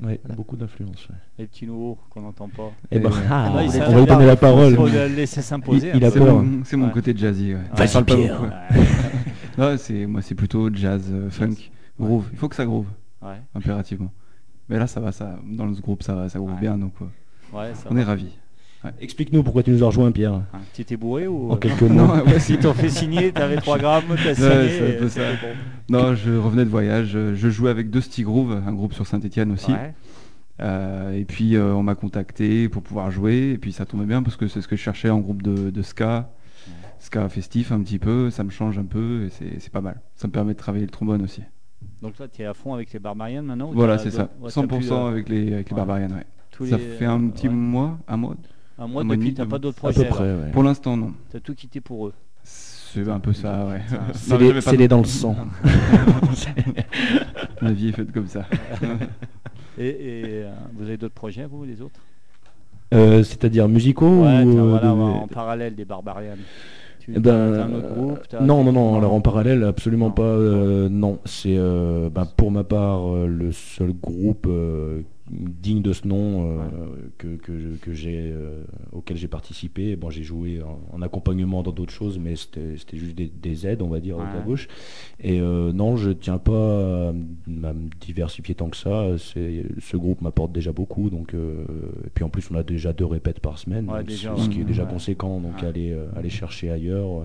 Ouais, Voilà. beaucoup d'influence. ouais. Les petits nouveaux qu'on n'entend pas. Eh ben, ouais. ah, Là, il on va lui donner la parole. Faut le laisser s'imposer. Il- il a hein. C'est mon, c'est mon Ouais. côté jazzy. Ouais. Vas-y, parle Pierre. Ouais, c'est moi, c'est plutôt jazz, euh, funk, groove. Il faut que ça groove Ouais, impérativement. Mais là, ça va, ça dans ce groupe, ça, va, ça groove Ouais. bien, donc euh, ouais, ça on va. est ravis. Explique-nous pourquoi tu nous as rejoint, Pierre. Hein, Tu étais bourré ou En quelques mots. Non, ouais, si t'ont fait signer, t'avais 3 grammes, t'as signé. Ouais, et ça. bon. non, je revenais de voyage. euh, Je jouais avec Dusty Groove, un groupe sur Saint-Etienne aussi. Euh, et puis euh, on m'a contacté pour pouvoir jouer. Et puis ça tombait bien parce que c'est ce que je cherchais en groupe de, de ska. Ska festif un petit peu, ça me change un peu et c'est pas mal. Ça me permet de travailler le trombone aussi. Donc là, tu es à fond avec les Barbarians maintenant Voilà, c'est ça. ouais, t'as 100% plus, euh, avec les, avec les ouais. Barbarians, ouais. tous Ça les- fait un petit mois, un mois. Un mois un mois et depuis, t'as pas d'autres projets. peu près, ouais. Pour l'instant, non. T'as tout quitté pour eux. C'est un peu ça, ouais. C'est les, pas les dans le sang. La vie est faite comme ça. Et, et, euh, vous avez d'autres projets, vous, les autres? Euh, C'est-à-dire musicaux Ouais, ou euh, voilà, de- en parallèle des Barbarians. Tu Eh ben, t'as un autre groupe non, non, non. Alors en parallèle, absolument Non. pas. euh, non, c'est euh, ben, pour ma part euh, le seul groupe euh, digne de ce nom euh, que, que, je- que j'ai euh, auquel j'ai participé. Bon, j'ai joué en, en accompagnement dans d'autres choses, mais c'était juste des, des aides, on va dire, à gauche. Et euh, non, je tiens pas à, me diversifier tant que ça. C'est ce groupe m'apporte déjà beaucoup, donc et puis en plus on a déjà deux répètes par semaine, Ouais, donc déjà, ce qui est déjà conséquent. Donc aller aller chercher ailleurs. euh,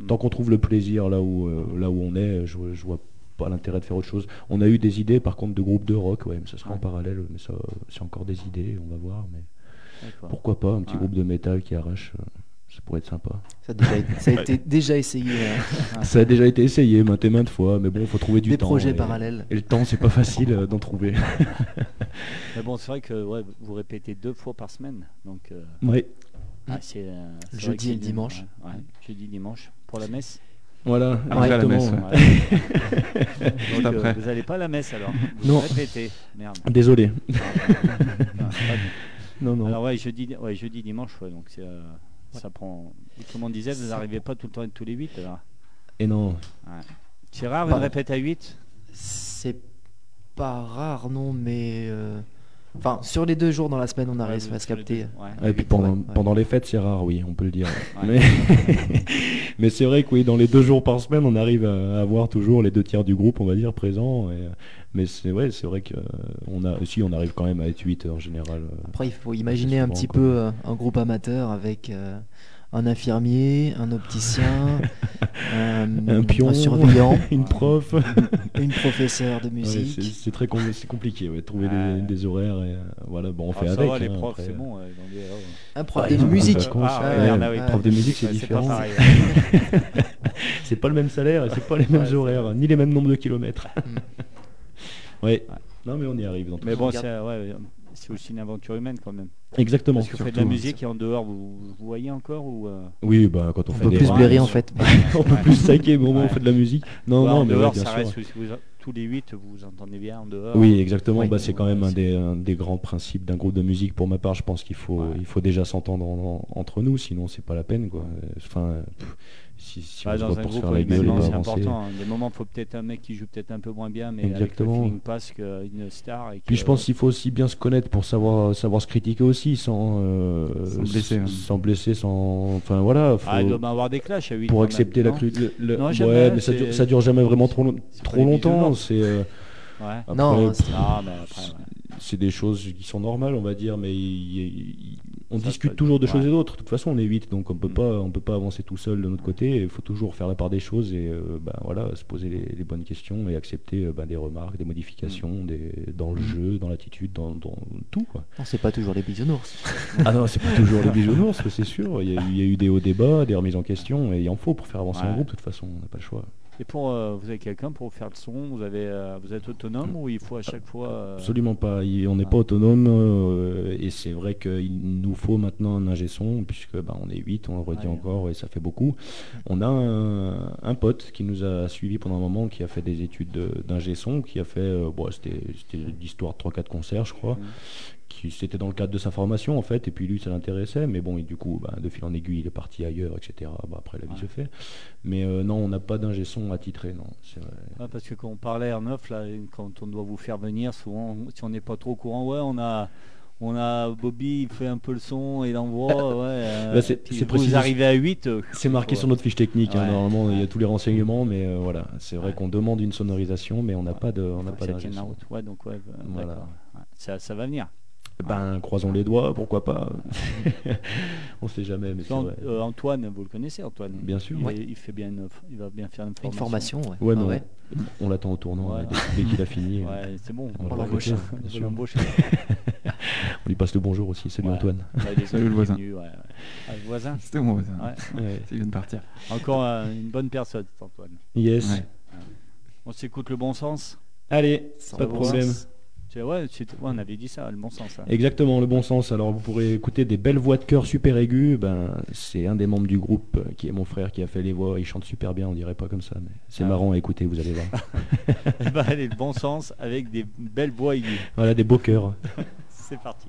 Mm. Tant qu'on trouve le plaisir là où, là où on est, je, je vois pas l'intérêt de faire autre chose. On a eu des idées par contre de groupes de rock, ouais, mais ça sera en parallèle, mais ça c'est encore des idées, on va voir. Mais pourquoi pas un petit Ouais. groupe de métal qui arrache, euh, ça pourrait être sympa. Ça a déjà, été- ça a été déjà essayé. euh, Ça a déjà été essayé maintes et maintes fois, mais bon, il faut trouver du des temps. projets et- parallèles. Et le temps, c'est pas facile euh, d'en trouver. Mais bon, c'est vrai que ouais, vous répétez deux fois par semaine. Donc, euh, ouais. ah, c'est, euh, jeudi et dimanche. Ouais, ouais, jeudi, dimanche pour la messe. Voilà, Après la messe, ouais. Donc, euh, vous n'allez pas à la messe alors? Vous Non. répétez. Merde. Désolé. Non, non. Alors ouais, jeudi, ouais, jeudi, dimanche, ouais, donc c'est, euh, ça prend. et Comme on disait, vous n'arrivez pas tout le temps à être tous les 8 alors. Et non. C'est rare une répète à 8 C'est pas rare, non, mais. euh, Enfin, sur les deux jours dans la semaine, on arrive à se capter. Ouais. Et puis pendant, ouais. pendant les fêtes, c'est rare, oui, on peut le dire. Ouais. Mais, mais c'est vrai que oui, dans les deux jours par semaine, on arrive à avoir toujours les deux tiers du groupe, on va dire, présents. et- mais c'est ouais, c'est vrai que euh, on a, si on arrive quand même à être 8 en général. euh, Après, il faut imaginer un petit peu euh, un groupe amateur avec euh, un infirmier, un opticien, un, un pion, un surveillant, une prof. une professeure de Ouais, musique. c'est c'est très com- c'est compliqué, ouais, trouver des, des horaires. Et, euh, voilà, bon, on Ah, fait ça avec. va, les hein, profs, après, c'est bon. Un prof Ah, de musique. Ah, ouais. prof de musique, c'est Ouais, différent. pas pareil. c'est pas le même salaire et c'est pas les mêmes horaires, ni les mêmes nombres de kilomètres. Mm. ouais. Non, mais on y arrive. Dans tout Mais bon, c'est ouais, c'est aussi une aventure humaine quand même. Exactement. Parce que vous faites de la musique et en dehors, vous, vous voyez encore ou euh, Oui, bah quand on, On fait peut des plus blairer en fait. on peut plus saquer, mais au moins Ouais. on fait de la musique. Non, ouais, non, en mais ouais, dehors, bien ça sûr. reste vous- tous les 8, vous vous entendez bien en dehors. Oui, exactement. Oui. Bah, c'est quand même un des, un des grands principes d'un groupe de musique. Pour ma part, je pense qu'il faut, Ouais. il faut déjà s'entendre en- en- entre nous, sinon c'est pas la peine, quoi. Enfin, pff, si, si Bah, on se dans voit un pour se groupe, faire la gueule et pas c'est important. hein. Des moments, il faut peut-être un mec qui joue peut-être un peu moins bien, mais avec Exactement. le feeling passe qu'une star. Et Puis je que- pense qu'il faut aussi bien se connaître pour savoir, savoir se critiquer aussi, sans, euh, Sans blesser, hein. sans blesser, sans, enfin voilà. faut- Ah, il doit bien avoir des clashs à 8 pour accepter même, la non cru- le- le- Non, ouais, mais ça dure, ça dure jamais vraiment trop, trop longtemps. C'est euh, Ouais. Non, c'est- Ah, c'est des choses qui sont normales, on va dire, mais on Ça, discute toujours de choses et d'autres. De toute façon, on est 8, donc on peut Mm. pas, on peut pas avancer tout seul de notre côté. Il faut toujours faire la part des choses et euh, ben, voilà, se poser les, les bonnes questions et accepter euh, ben, des remarques, des modifications, Mm. des, dans le jeu, dans l'attitude, dans, dans tout. Quoi. Non, c'est pas toujours les bisounours. Ah non, c'est pas toujours les bisounours, c'est sûr. Il y, a, eu- il y a eu des hauts débats, des remises en question, et il en faut pour faire avancer un groupe. De toute façon, on n'a pas le choix. Et pour euh, vous avez quelqu'un pour faire le son Vous avez euh, vous êtes autonome ou il faut à chaque fois euh, Absolument pas. Il- on n'est Ah. pas autonome et c'est vrai qu'il nous faut maintenant un ingé son puisque bah, on est 8, on le redit Ouais. encore et ça fait beaucoup. On a un, un pote qui nous a suivi pendant un moment, qui a fait des études de- d'ingé son, qui a fait, bon, c'était l'histoire de 3-4 concerts je crois, Mhm. Qui c'était dans le cadre de sa formation en fait et puis lui ça l'intéressait mais bon et du coup bah, de fil en aiguille il est parti ailleurs etc. Bah, après la vie Ouais. se fait. Mais euh, non on n'a pas d'ingé son attitré non. C'est vrai. Ouais, parce que quand on parlait en neuf, là, quand on doit vous faire venir, souvent, si on n'est pas trop au courant, ouais, on a, on a Bobby, il fait un peu le son, il envoie, ouais. euh, Bah, c'est- vous arrivez à 8. euh, C'est marqué ouais. sur notre fiche technique, hein, Ouais. normalement il y a tous les renseignements, mais euh, voilà, c'est vrai qu'on demande une sonorisation, mais on n'a pas de, on n'a pas d'ingé. Ouais, donc Voilà. ça va venir. Ben croisons les doigts, pourquoi pas. on sait jamais, mais c'est An- vrai. euh, Antoine, vous le connaissez, Antoine? Bien sûr. Il, Ouais. il fait bien une, il va bien faire une Une formation. ouais. Ouais, Ah ouais. on, l'attend au tournant Ouais. dès, dès qu'il a fini. Ouais, c'est bon. On On l'embaucher. On lui passe le bonjour aussi, salut Ouais. Antoine. Salut le voisin. venu, ouais, ouais. Ah, le voisin C'était mon voisin. Ouais. Ouais. Il vient de partir. Encore euh, une bonne personne, Antoine. Yes. Ouais. On s'écoute le bon sens? Allez, Sans pas de bon problème. sens. Tu- ouais, tu- ouais, on avait dit ça, le bon sens. hein. Exactement, le bon sens. Alors vous pourrez écouter des belles voix de chœur super aiguës. Ben, c'est un des membres du groupe euh, qui est mon frère qui a fait les voix. Il chante super bien, on dirait pas comme ça, mais c'est Ah. marrant à écouter, vous allez voir. Eh ben, allez, le bon sens avec des belles voix aiguës. voilà, des beaux chœurs. C'est parti.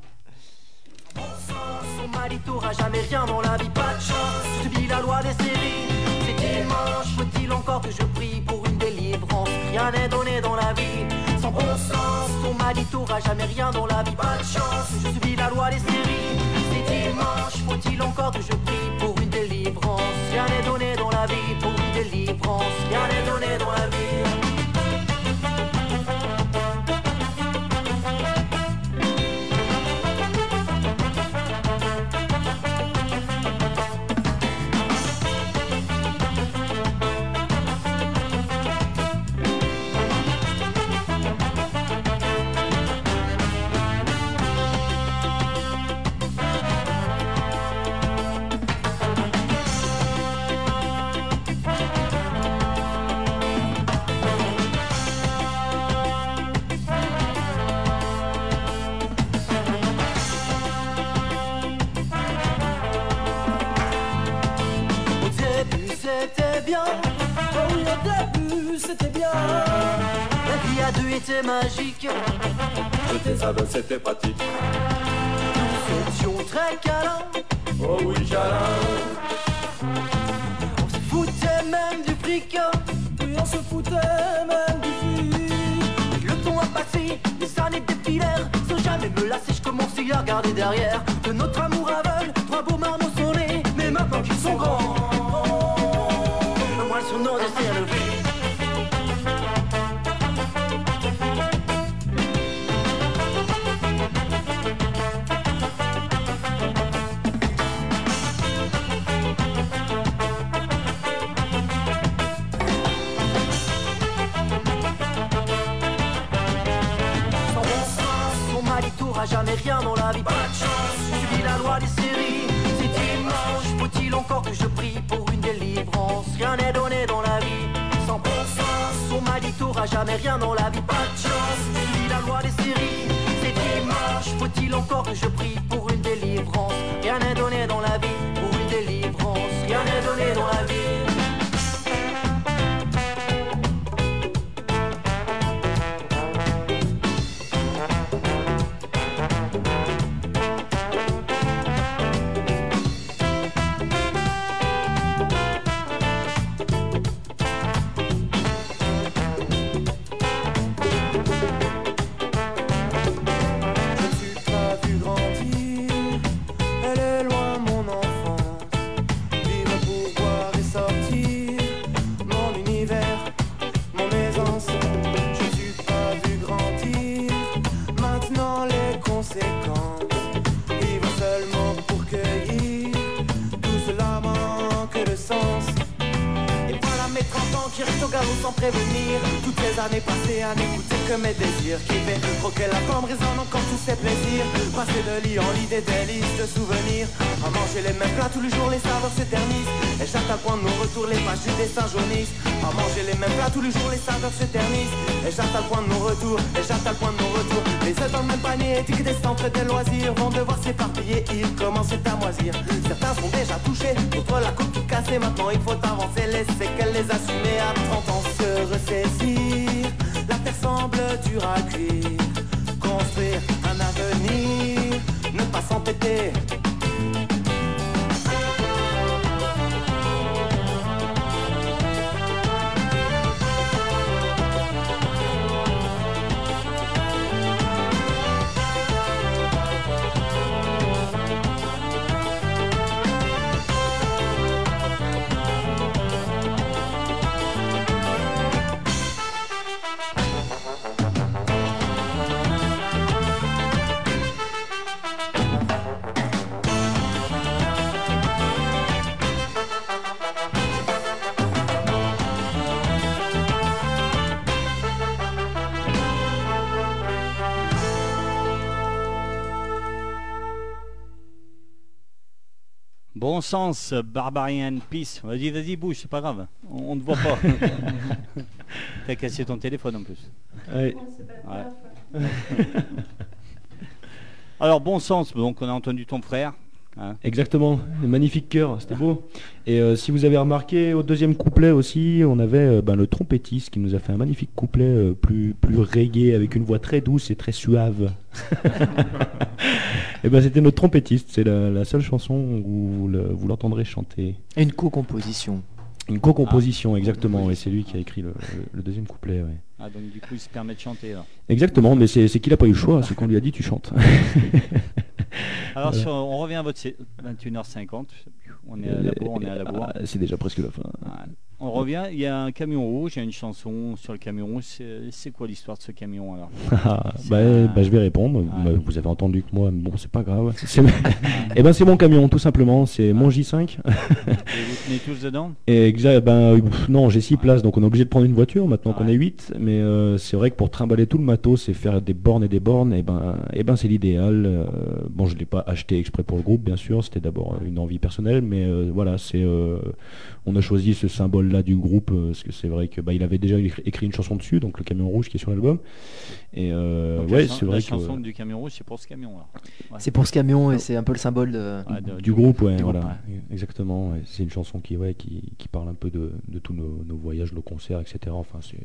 Son mari t'aura jamais rien dans la vie, pas de chance. Je subis la loi des séries. C'est dimanche, faut-il encore que je prie pour une délivrance? Rien n'est donné dans la vie sans bon sens. Mari t'aura jamais rien dans la vie, pas de chance. Je subis la loi des séries. C'est dimanche, faut-il encore que je prie pour une délivrance? Rien n'est donné dans la vie se te patilla. Séries. C'est dimanche, faut-il encore que je prie pour Bon sens, Barbarian Peace. Vas-y, vas-y, bouge, c'est pas grave. On, on ne voit pas. T'as cassé ton téléphone en plus. Ouais. Ouais. Alors, bon sens, donc on a entendu ton frère. Hein. Exactement, le magnifique cœur, c'était beau. Et euh, si vous avez remarqué, au deuxième couplet aussi, on avait euh, ben, le trompettiste qui nous a fait un magnifique couplet euh, plus, plus reggae avec une voix très douce et très suave. et ben c'était notre trompettiste, c'est la, la seule chanson où vous le- vous l'entendrez chanter. Et une co-composition. Une co-composition, exactement, et c'est lui qui a écrit le, le- le deuxième couplet. ouais. Ah, donc du coup, il se permet de chanter. Là. Exactement, mais c'est c'est qu'il n'a pas eu le choix, c'est qu'on lui a dit tu chantes. Alors, on revient à votre sé- 21h50. On est à la bourre, on est à la bourre. Ah, c'est déjà presque la fin. Voilà. On revient, il y a un camion rouge, il y a une chanson sur le camion rouge. C'est quoi l'histoire de ce camion alors Ah, bah, un- bah, je vais répondre. Ah. Bah, vous avez entendu que moi, bon, c'est pas grave. C'est- Eh ben, c'est mon camion, tout simplement. C'est mon J5. Et vous tenez tous dedans? Et ben, euh, non, j'ai 6 places, donc on est obligé de prendre une voiture maintenant qu'on est 8. Mais euh, c'est vrai que pour trimballer tout le matos et faire des bornes et des bornes, et ben, et ben, c'est l'idéal. Euh, bon, je l'ai pas acheté exprès pour le groupe, bien sûr. C'était d'abord une envie personnelle, mais euh, voilà, c'est. on a choisi ce du groupe euh, parce que c'est vrai que bah, il avait déjà écrit une chanson dessus, donc le camion rouge qui est sur l'album. Et euh, ouais, c'est vrai La que chanson du camion rouge, c'est pour ce camion. Ouais. C'est pour ce camion et c'est un peu le symbole de. Ouais, de- du groupe, ouais, du voilà, groupe, exactement. ouais. C'est une chanson qui, ouais, qui, qui parle un peu de, de tous nos, nos voyages, nos concerts, etc. Enfin, c'est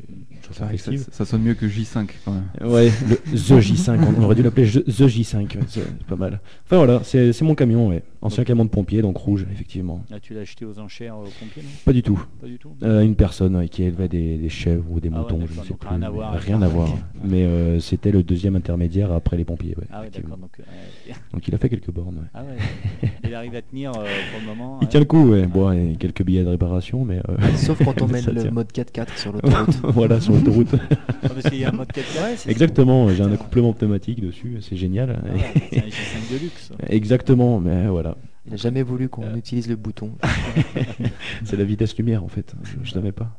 ça, ça sonne mieux que J5 quand même. Ouais, le The J5, on aurait dû l'appeler The J5, ouais, c'est pas mal. Enfin voilà, c'est c'est mon camion, ouais. Ancien camion de pompier, donc rouge, effectivement. Là, tu l'as acheté aux enchères au pompier, non? Pas du tout. Pas du tout. Euh, une personne ouais, qui élevait des, des chèvres ou des Ah ouais, moutons, je ne sais donc plus. rien à voir rien à. Mais euh, c'était le deuxième intermédiaire après les pompiers, ouais. Ah ouais, effectivement. d'accord. Donc, euh, Donc il a fait quelques bornes, ouais. ah ouais. Il arrive à tenir euh, pour le moment. Il ouais. tient le coup, ouais. Bon, et quelques billets de réparation, mais. euh, Sauf quand on met le tient. mode 4x4 sur l'autoroute. voilà, sur l'autoroute. Parce qu'il y a un mode 4 Exactement, j'ai un accouplement pneumatique dessus, c'est génial. C'est un G5 de luxe. Exactement, mais voilà. Il n'a jamais voulu qu'on Euh. utilise le bouton. C'est la vitesse lumière en fait, je, je savais pas.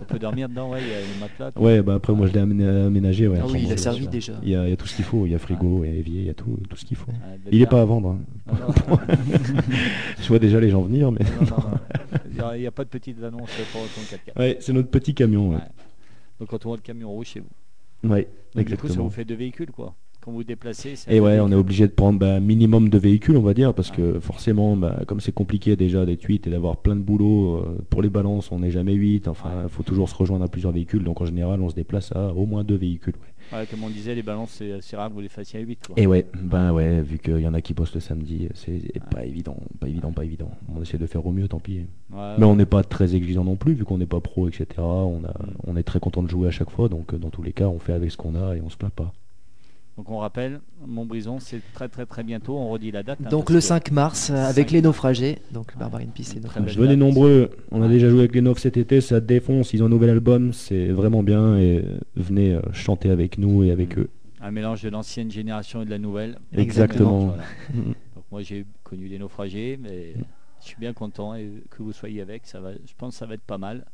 On peut dormir dedans, ouais, il y a le matelas. Ouais, bah après moi je l'ai aména- aménagé. Ouais, Ah oui, il a servi déjà. Il y, a, il y a tout ce qu'il faut, il y a frigo, il y a évier, il y a tout, tout ce qu'il faut. Ah, Il est bière. pas à vendre. hein. Non, Je vois déjà les gens venir, mais. non, non, non. Il n'y a pas de petites annonces pour ton 4x4. Ouais, c'est notre petit camion. Ouais, Ouais. Donc quand on voit le camion rouge chez vous. Ouais, Donc, du coup, ça exactement. vous fait deux véhicules, quoi. Quand vous déplacez, Et un ouais, on est obligé de prendre bah, minimum de véhicules, on va dire, parce Ah. que forcément, bah, comme c'est compliqué déjà d'être 8 et d'avoir plein de boulot, euh, pour les balances, on n'est jamais 8, enfin, il faut toujours se rejoindre à plusieurs véhicules, donc en général, on se déplace à au moins deux véhicules. ouais. Ouais, comme on disait, les balances, c'est rare que vous les fassiez à 8. Quoi. Et ouais, ben ouais, vu qu'il y en a qui bossent le samedi, c'est pas évident, pas évident, pas évident. On essaie de faire au mieux, tant pis. Ouais, Mais on n'est pas très exigeant non plus, vu qu'on n'est pas pro, etc. On, a, on est très content de jouer à chaque fois, donc euh, dans tous les cas, on fait avec ce qu'on a et on se plaint pas. Donc on rappelle, Montbrison, c'est très très très bientôt. On redit la date. hein, Donc le que- 5 mars, euh, avec 5 les naufragés. Donc Barbarian Peace et Très naufragés. Venez nombreux, on a déjà joué avec les Novs cet été, ça défonce, ils ont un nouvel album, c'est vraiment bien, et euh, venez euh, chanter avec nous et avec eux. Un mélange de l'ancienne génération et de la nouvelle. Exactement. Voilà. Donc moi j'ai connu les naufragés, mais je suis bien content et que vous soyez avec. Ça va, je pense que ça va être pas mal.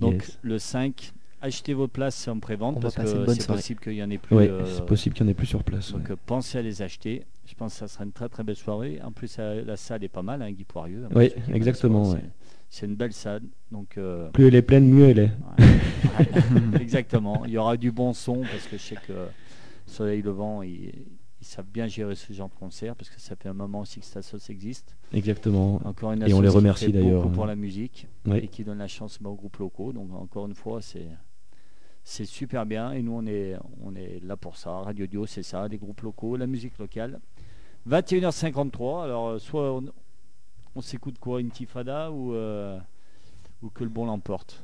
Donc Yes. le 5, achetez vos places en prévente parce que c'est possible qu'il y en ait plus. Ouais, euh, c'est possible qu'il n'y en ait plus sur place. Donc ouais. euh, pensez à les acheter. Je pense que ça sera une très très belle soirée. En plus, la salle est pas mal, hein, Guy Poirieux. hein, Oui, exactement, ouais. c'est- une belle salle. Donc, euh, Plus elle est pleine, mieux elle est. exactement. Il y aura du bon son parce que je sais que Soleil Levant, ils, ils savent bien gérer ce genre de concert parce que ça fait un moment aussi que sauce existe. Exactement. Encore une Et on les remercie d'ailleurs, pour la musique et qui donne la chance aux groupes locaux. Donc encore une fois, c'est c'est super bien et nous on est on est là pour ça. Radio Dio, c'est ça, des groupes locaux, la musique locale. 21h53. Alors euh, soit on, on s'écoute quoi, Intifada ou euh, ou que le bon l'emporte?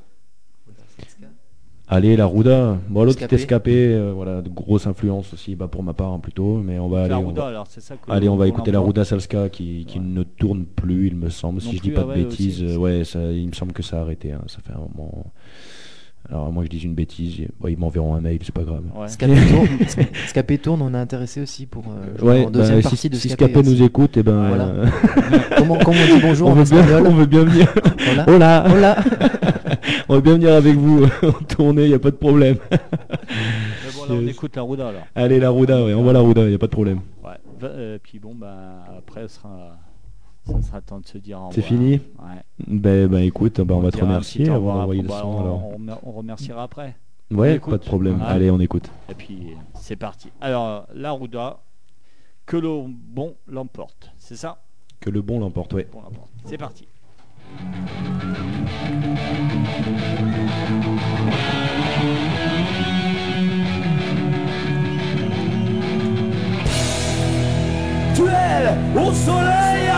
Allez, la Rouda. Bon, l'autre Escapé. est escapé. euh, voilà, de grosse influence aussi, bah, pour ma part hein, plutôt. Mais on va aller. la on Rouda, va- alors c'est ça. que Allez, le on va bon écouter la. Rouda Salska qui, qui Ouais. ne tourne plus, il me semble, si je dis pas ah de ouais, bêtises. aussi. ouais, ça, il me semble que ça a arrêté. hein, Ça fait un moment. Alors, moi, je dis une bêtise. ils- ouais, ils m'enverront un mail, c'est pas grave. Ouais. Scapé tourne, Scapé tourne, on est intéressé aussi pour euh, Ouais, en deuxième bah, partie si, de si Scapé. Scapé nous écoute, et ben, Voilà. euh, comment, comment on dit bonjour on, en veut bien, on veut bien venir. Hola. Hola, Hola. on veut bien venir avec vous en tournée, il y a pas de problème. Mais bon, là, on Yes. écoute la Rouda alors. Allez, la Rouda, ouais, on va la Rouda, il y a pas de problème. Ouais. Euh, puis bon, bah, après, ce sera, ça sera temps de se dire au C'est revoir. fini Ouais. Ben, ben, écoute, ben, on, va te remercier revoir d'envoyer le son. On, alors. on remer- on remerciera après. Ouais, pas de problème. Ouais. Allez, on écoute. Et puis, c'est parti. Alors, la Rouda, que le bon l'emporte. C'est ça? Que le bon l'emporte, ouais. Bon l'emporte. C'est parti. Duel au soleil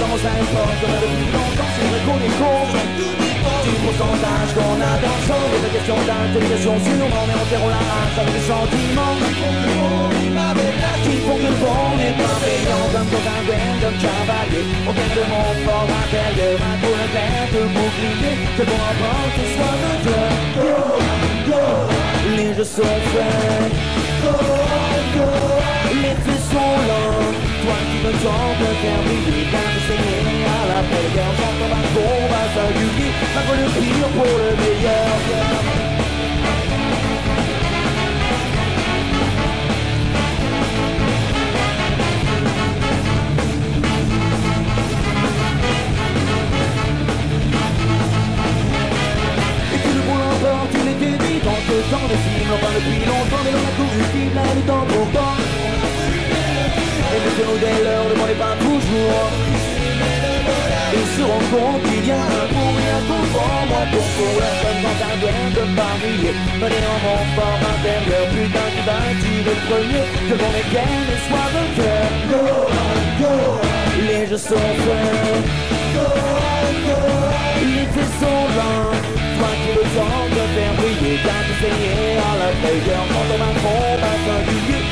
dans un comme longtemps C'est vrai qu'on est conscient du pourcentage qu'on a dans le sang Des questions d'intelligence on la avec des sentiments. Qui font que le bon n'est pas payant. Comme dans un cavalier On de mon fort intérieur Un le clair de bouclier Que bon emporte, soit de cœur Go, go. Les jeux sont faits. Go, go Les faits sont lents Toi qui me de faire briller Bien d'essayer à la ma combat singulier Malgré le pire pour le meilleur. Le Dans ce temps de film, enfin depuis longtemps Mais on a tout justifié, là le temps pourtant Et que nous dès l'heure, monde n'est pas toujours Ils se rendent compte qu'il y a un pour et un contre Moi. Pour pour la femme dans un bien de Paris Venez en mon fort intérieur Putain vas tuer le premier. Est gagne et soit vainqueur Go, go. Les jeux sont faits. Go, go. Les faits sont lents Toi qui le temps de faire briller T'as saigné à la meilleure Quand on a combat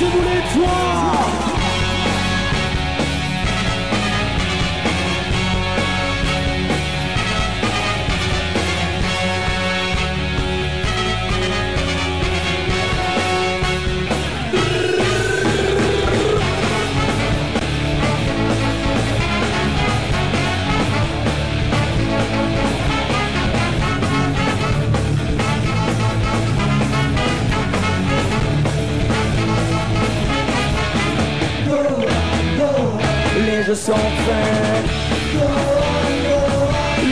Chantez-vous les toits neiges sans fin.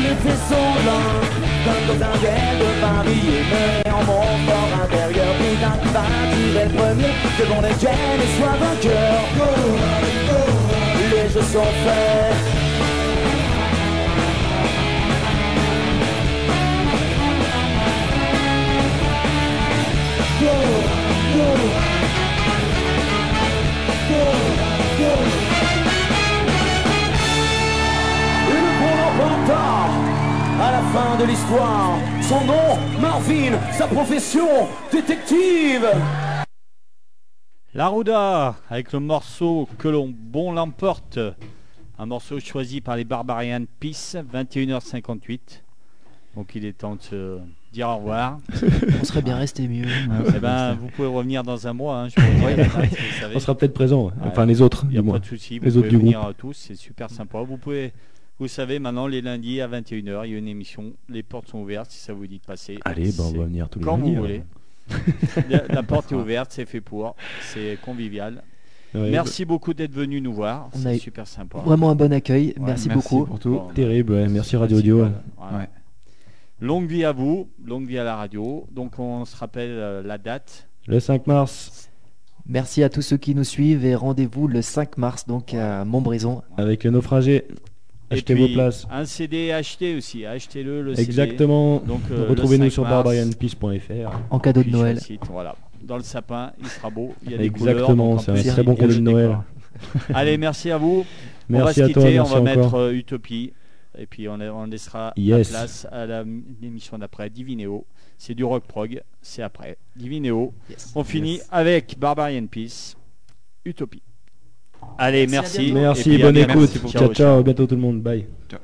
Les sont lents, comme dans un verre de Paris. Mais en mon fort intérieur, Bouddha va tirer le premier, devant les jeunes et sois vainqueur. Les jeux sont faits. Go. De l'histoire. Son nom, Marvin, sa profession, détective. La Rouda, avec le morceau que l'on bon l'emporte. Un morceau choisi par les Barbarian Peace, 21h58. Donc il est temps de se dire au revoir. On serait bien resté mieux. Eh ben, vous pouvez revenir dans un mois. hein, je vous vous. On sera peut-être présent, enfin les autres, Il n'y a pas moins. de souci. Vous Les autres pouvez du venir groupe. à tous, c'est super sympa. Vous pouvez, vous savez, maintenant les lundis à 21h, il y a une émission. Les portes sont ouvertes si ça vous dit de passer. Allez, ben, on va venir tous les Quand lundis, vous voulez. la, la porte est ouverte, c'est fait pour. C'est convivial. Ouais, Merci beaucoup d'être venu nous voir. On a C'est eu super sympa. Vraiment un bon accueil. merci, merci beaucoup. pour tout. Bon, Terrible, ouais. Merci Radio Audio. voilà. Ouais. Longue vie à vous, longue vie à la radio. Donc on se rappelle euh, la date. Le 5 mars, Merci à tous ceux qui nous suivent et rendez-vous le 5 mars donc à Montbrison. avec le naufragé. Et Achetez puis, vos places. Un CD acheté aussi, achetez-le le CD. Exactement. Donc euh, Retrouvez-nous 5 sur barbarianpeace.fr. En cadeau de Noël. site, voilà. Dans le sapin, il sera beau. Il y a des Exactement, couleurs, donc en c'est un très bon cadeau de Noël. Allez, merci à vous. Merci on va se à quitter, toi, on va mettre euh, Utopie. Et puis on, on laissera Yes. la place à la- l'émission d'après, Divinéo. C'est du rock prog, c'est après. Divinéo. On finit avec Barbarian Peace, Utopie. Allez, Merci, merci. Et bonne écoute. Merci Ciao, ciao, à bientôt tout le monde. Bye. Ciao.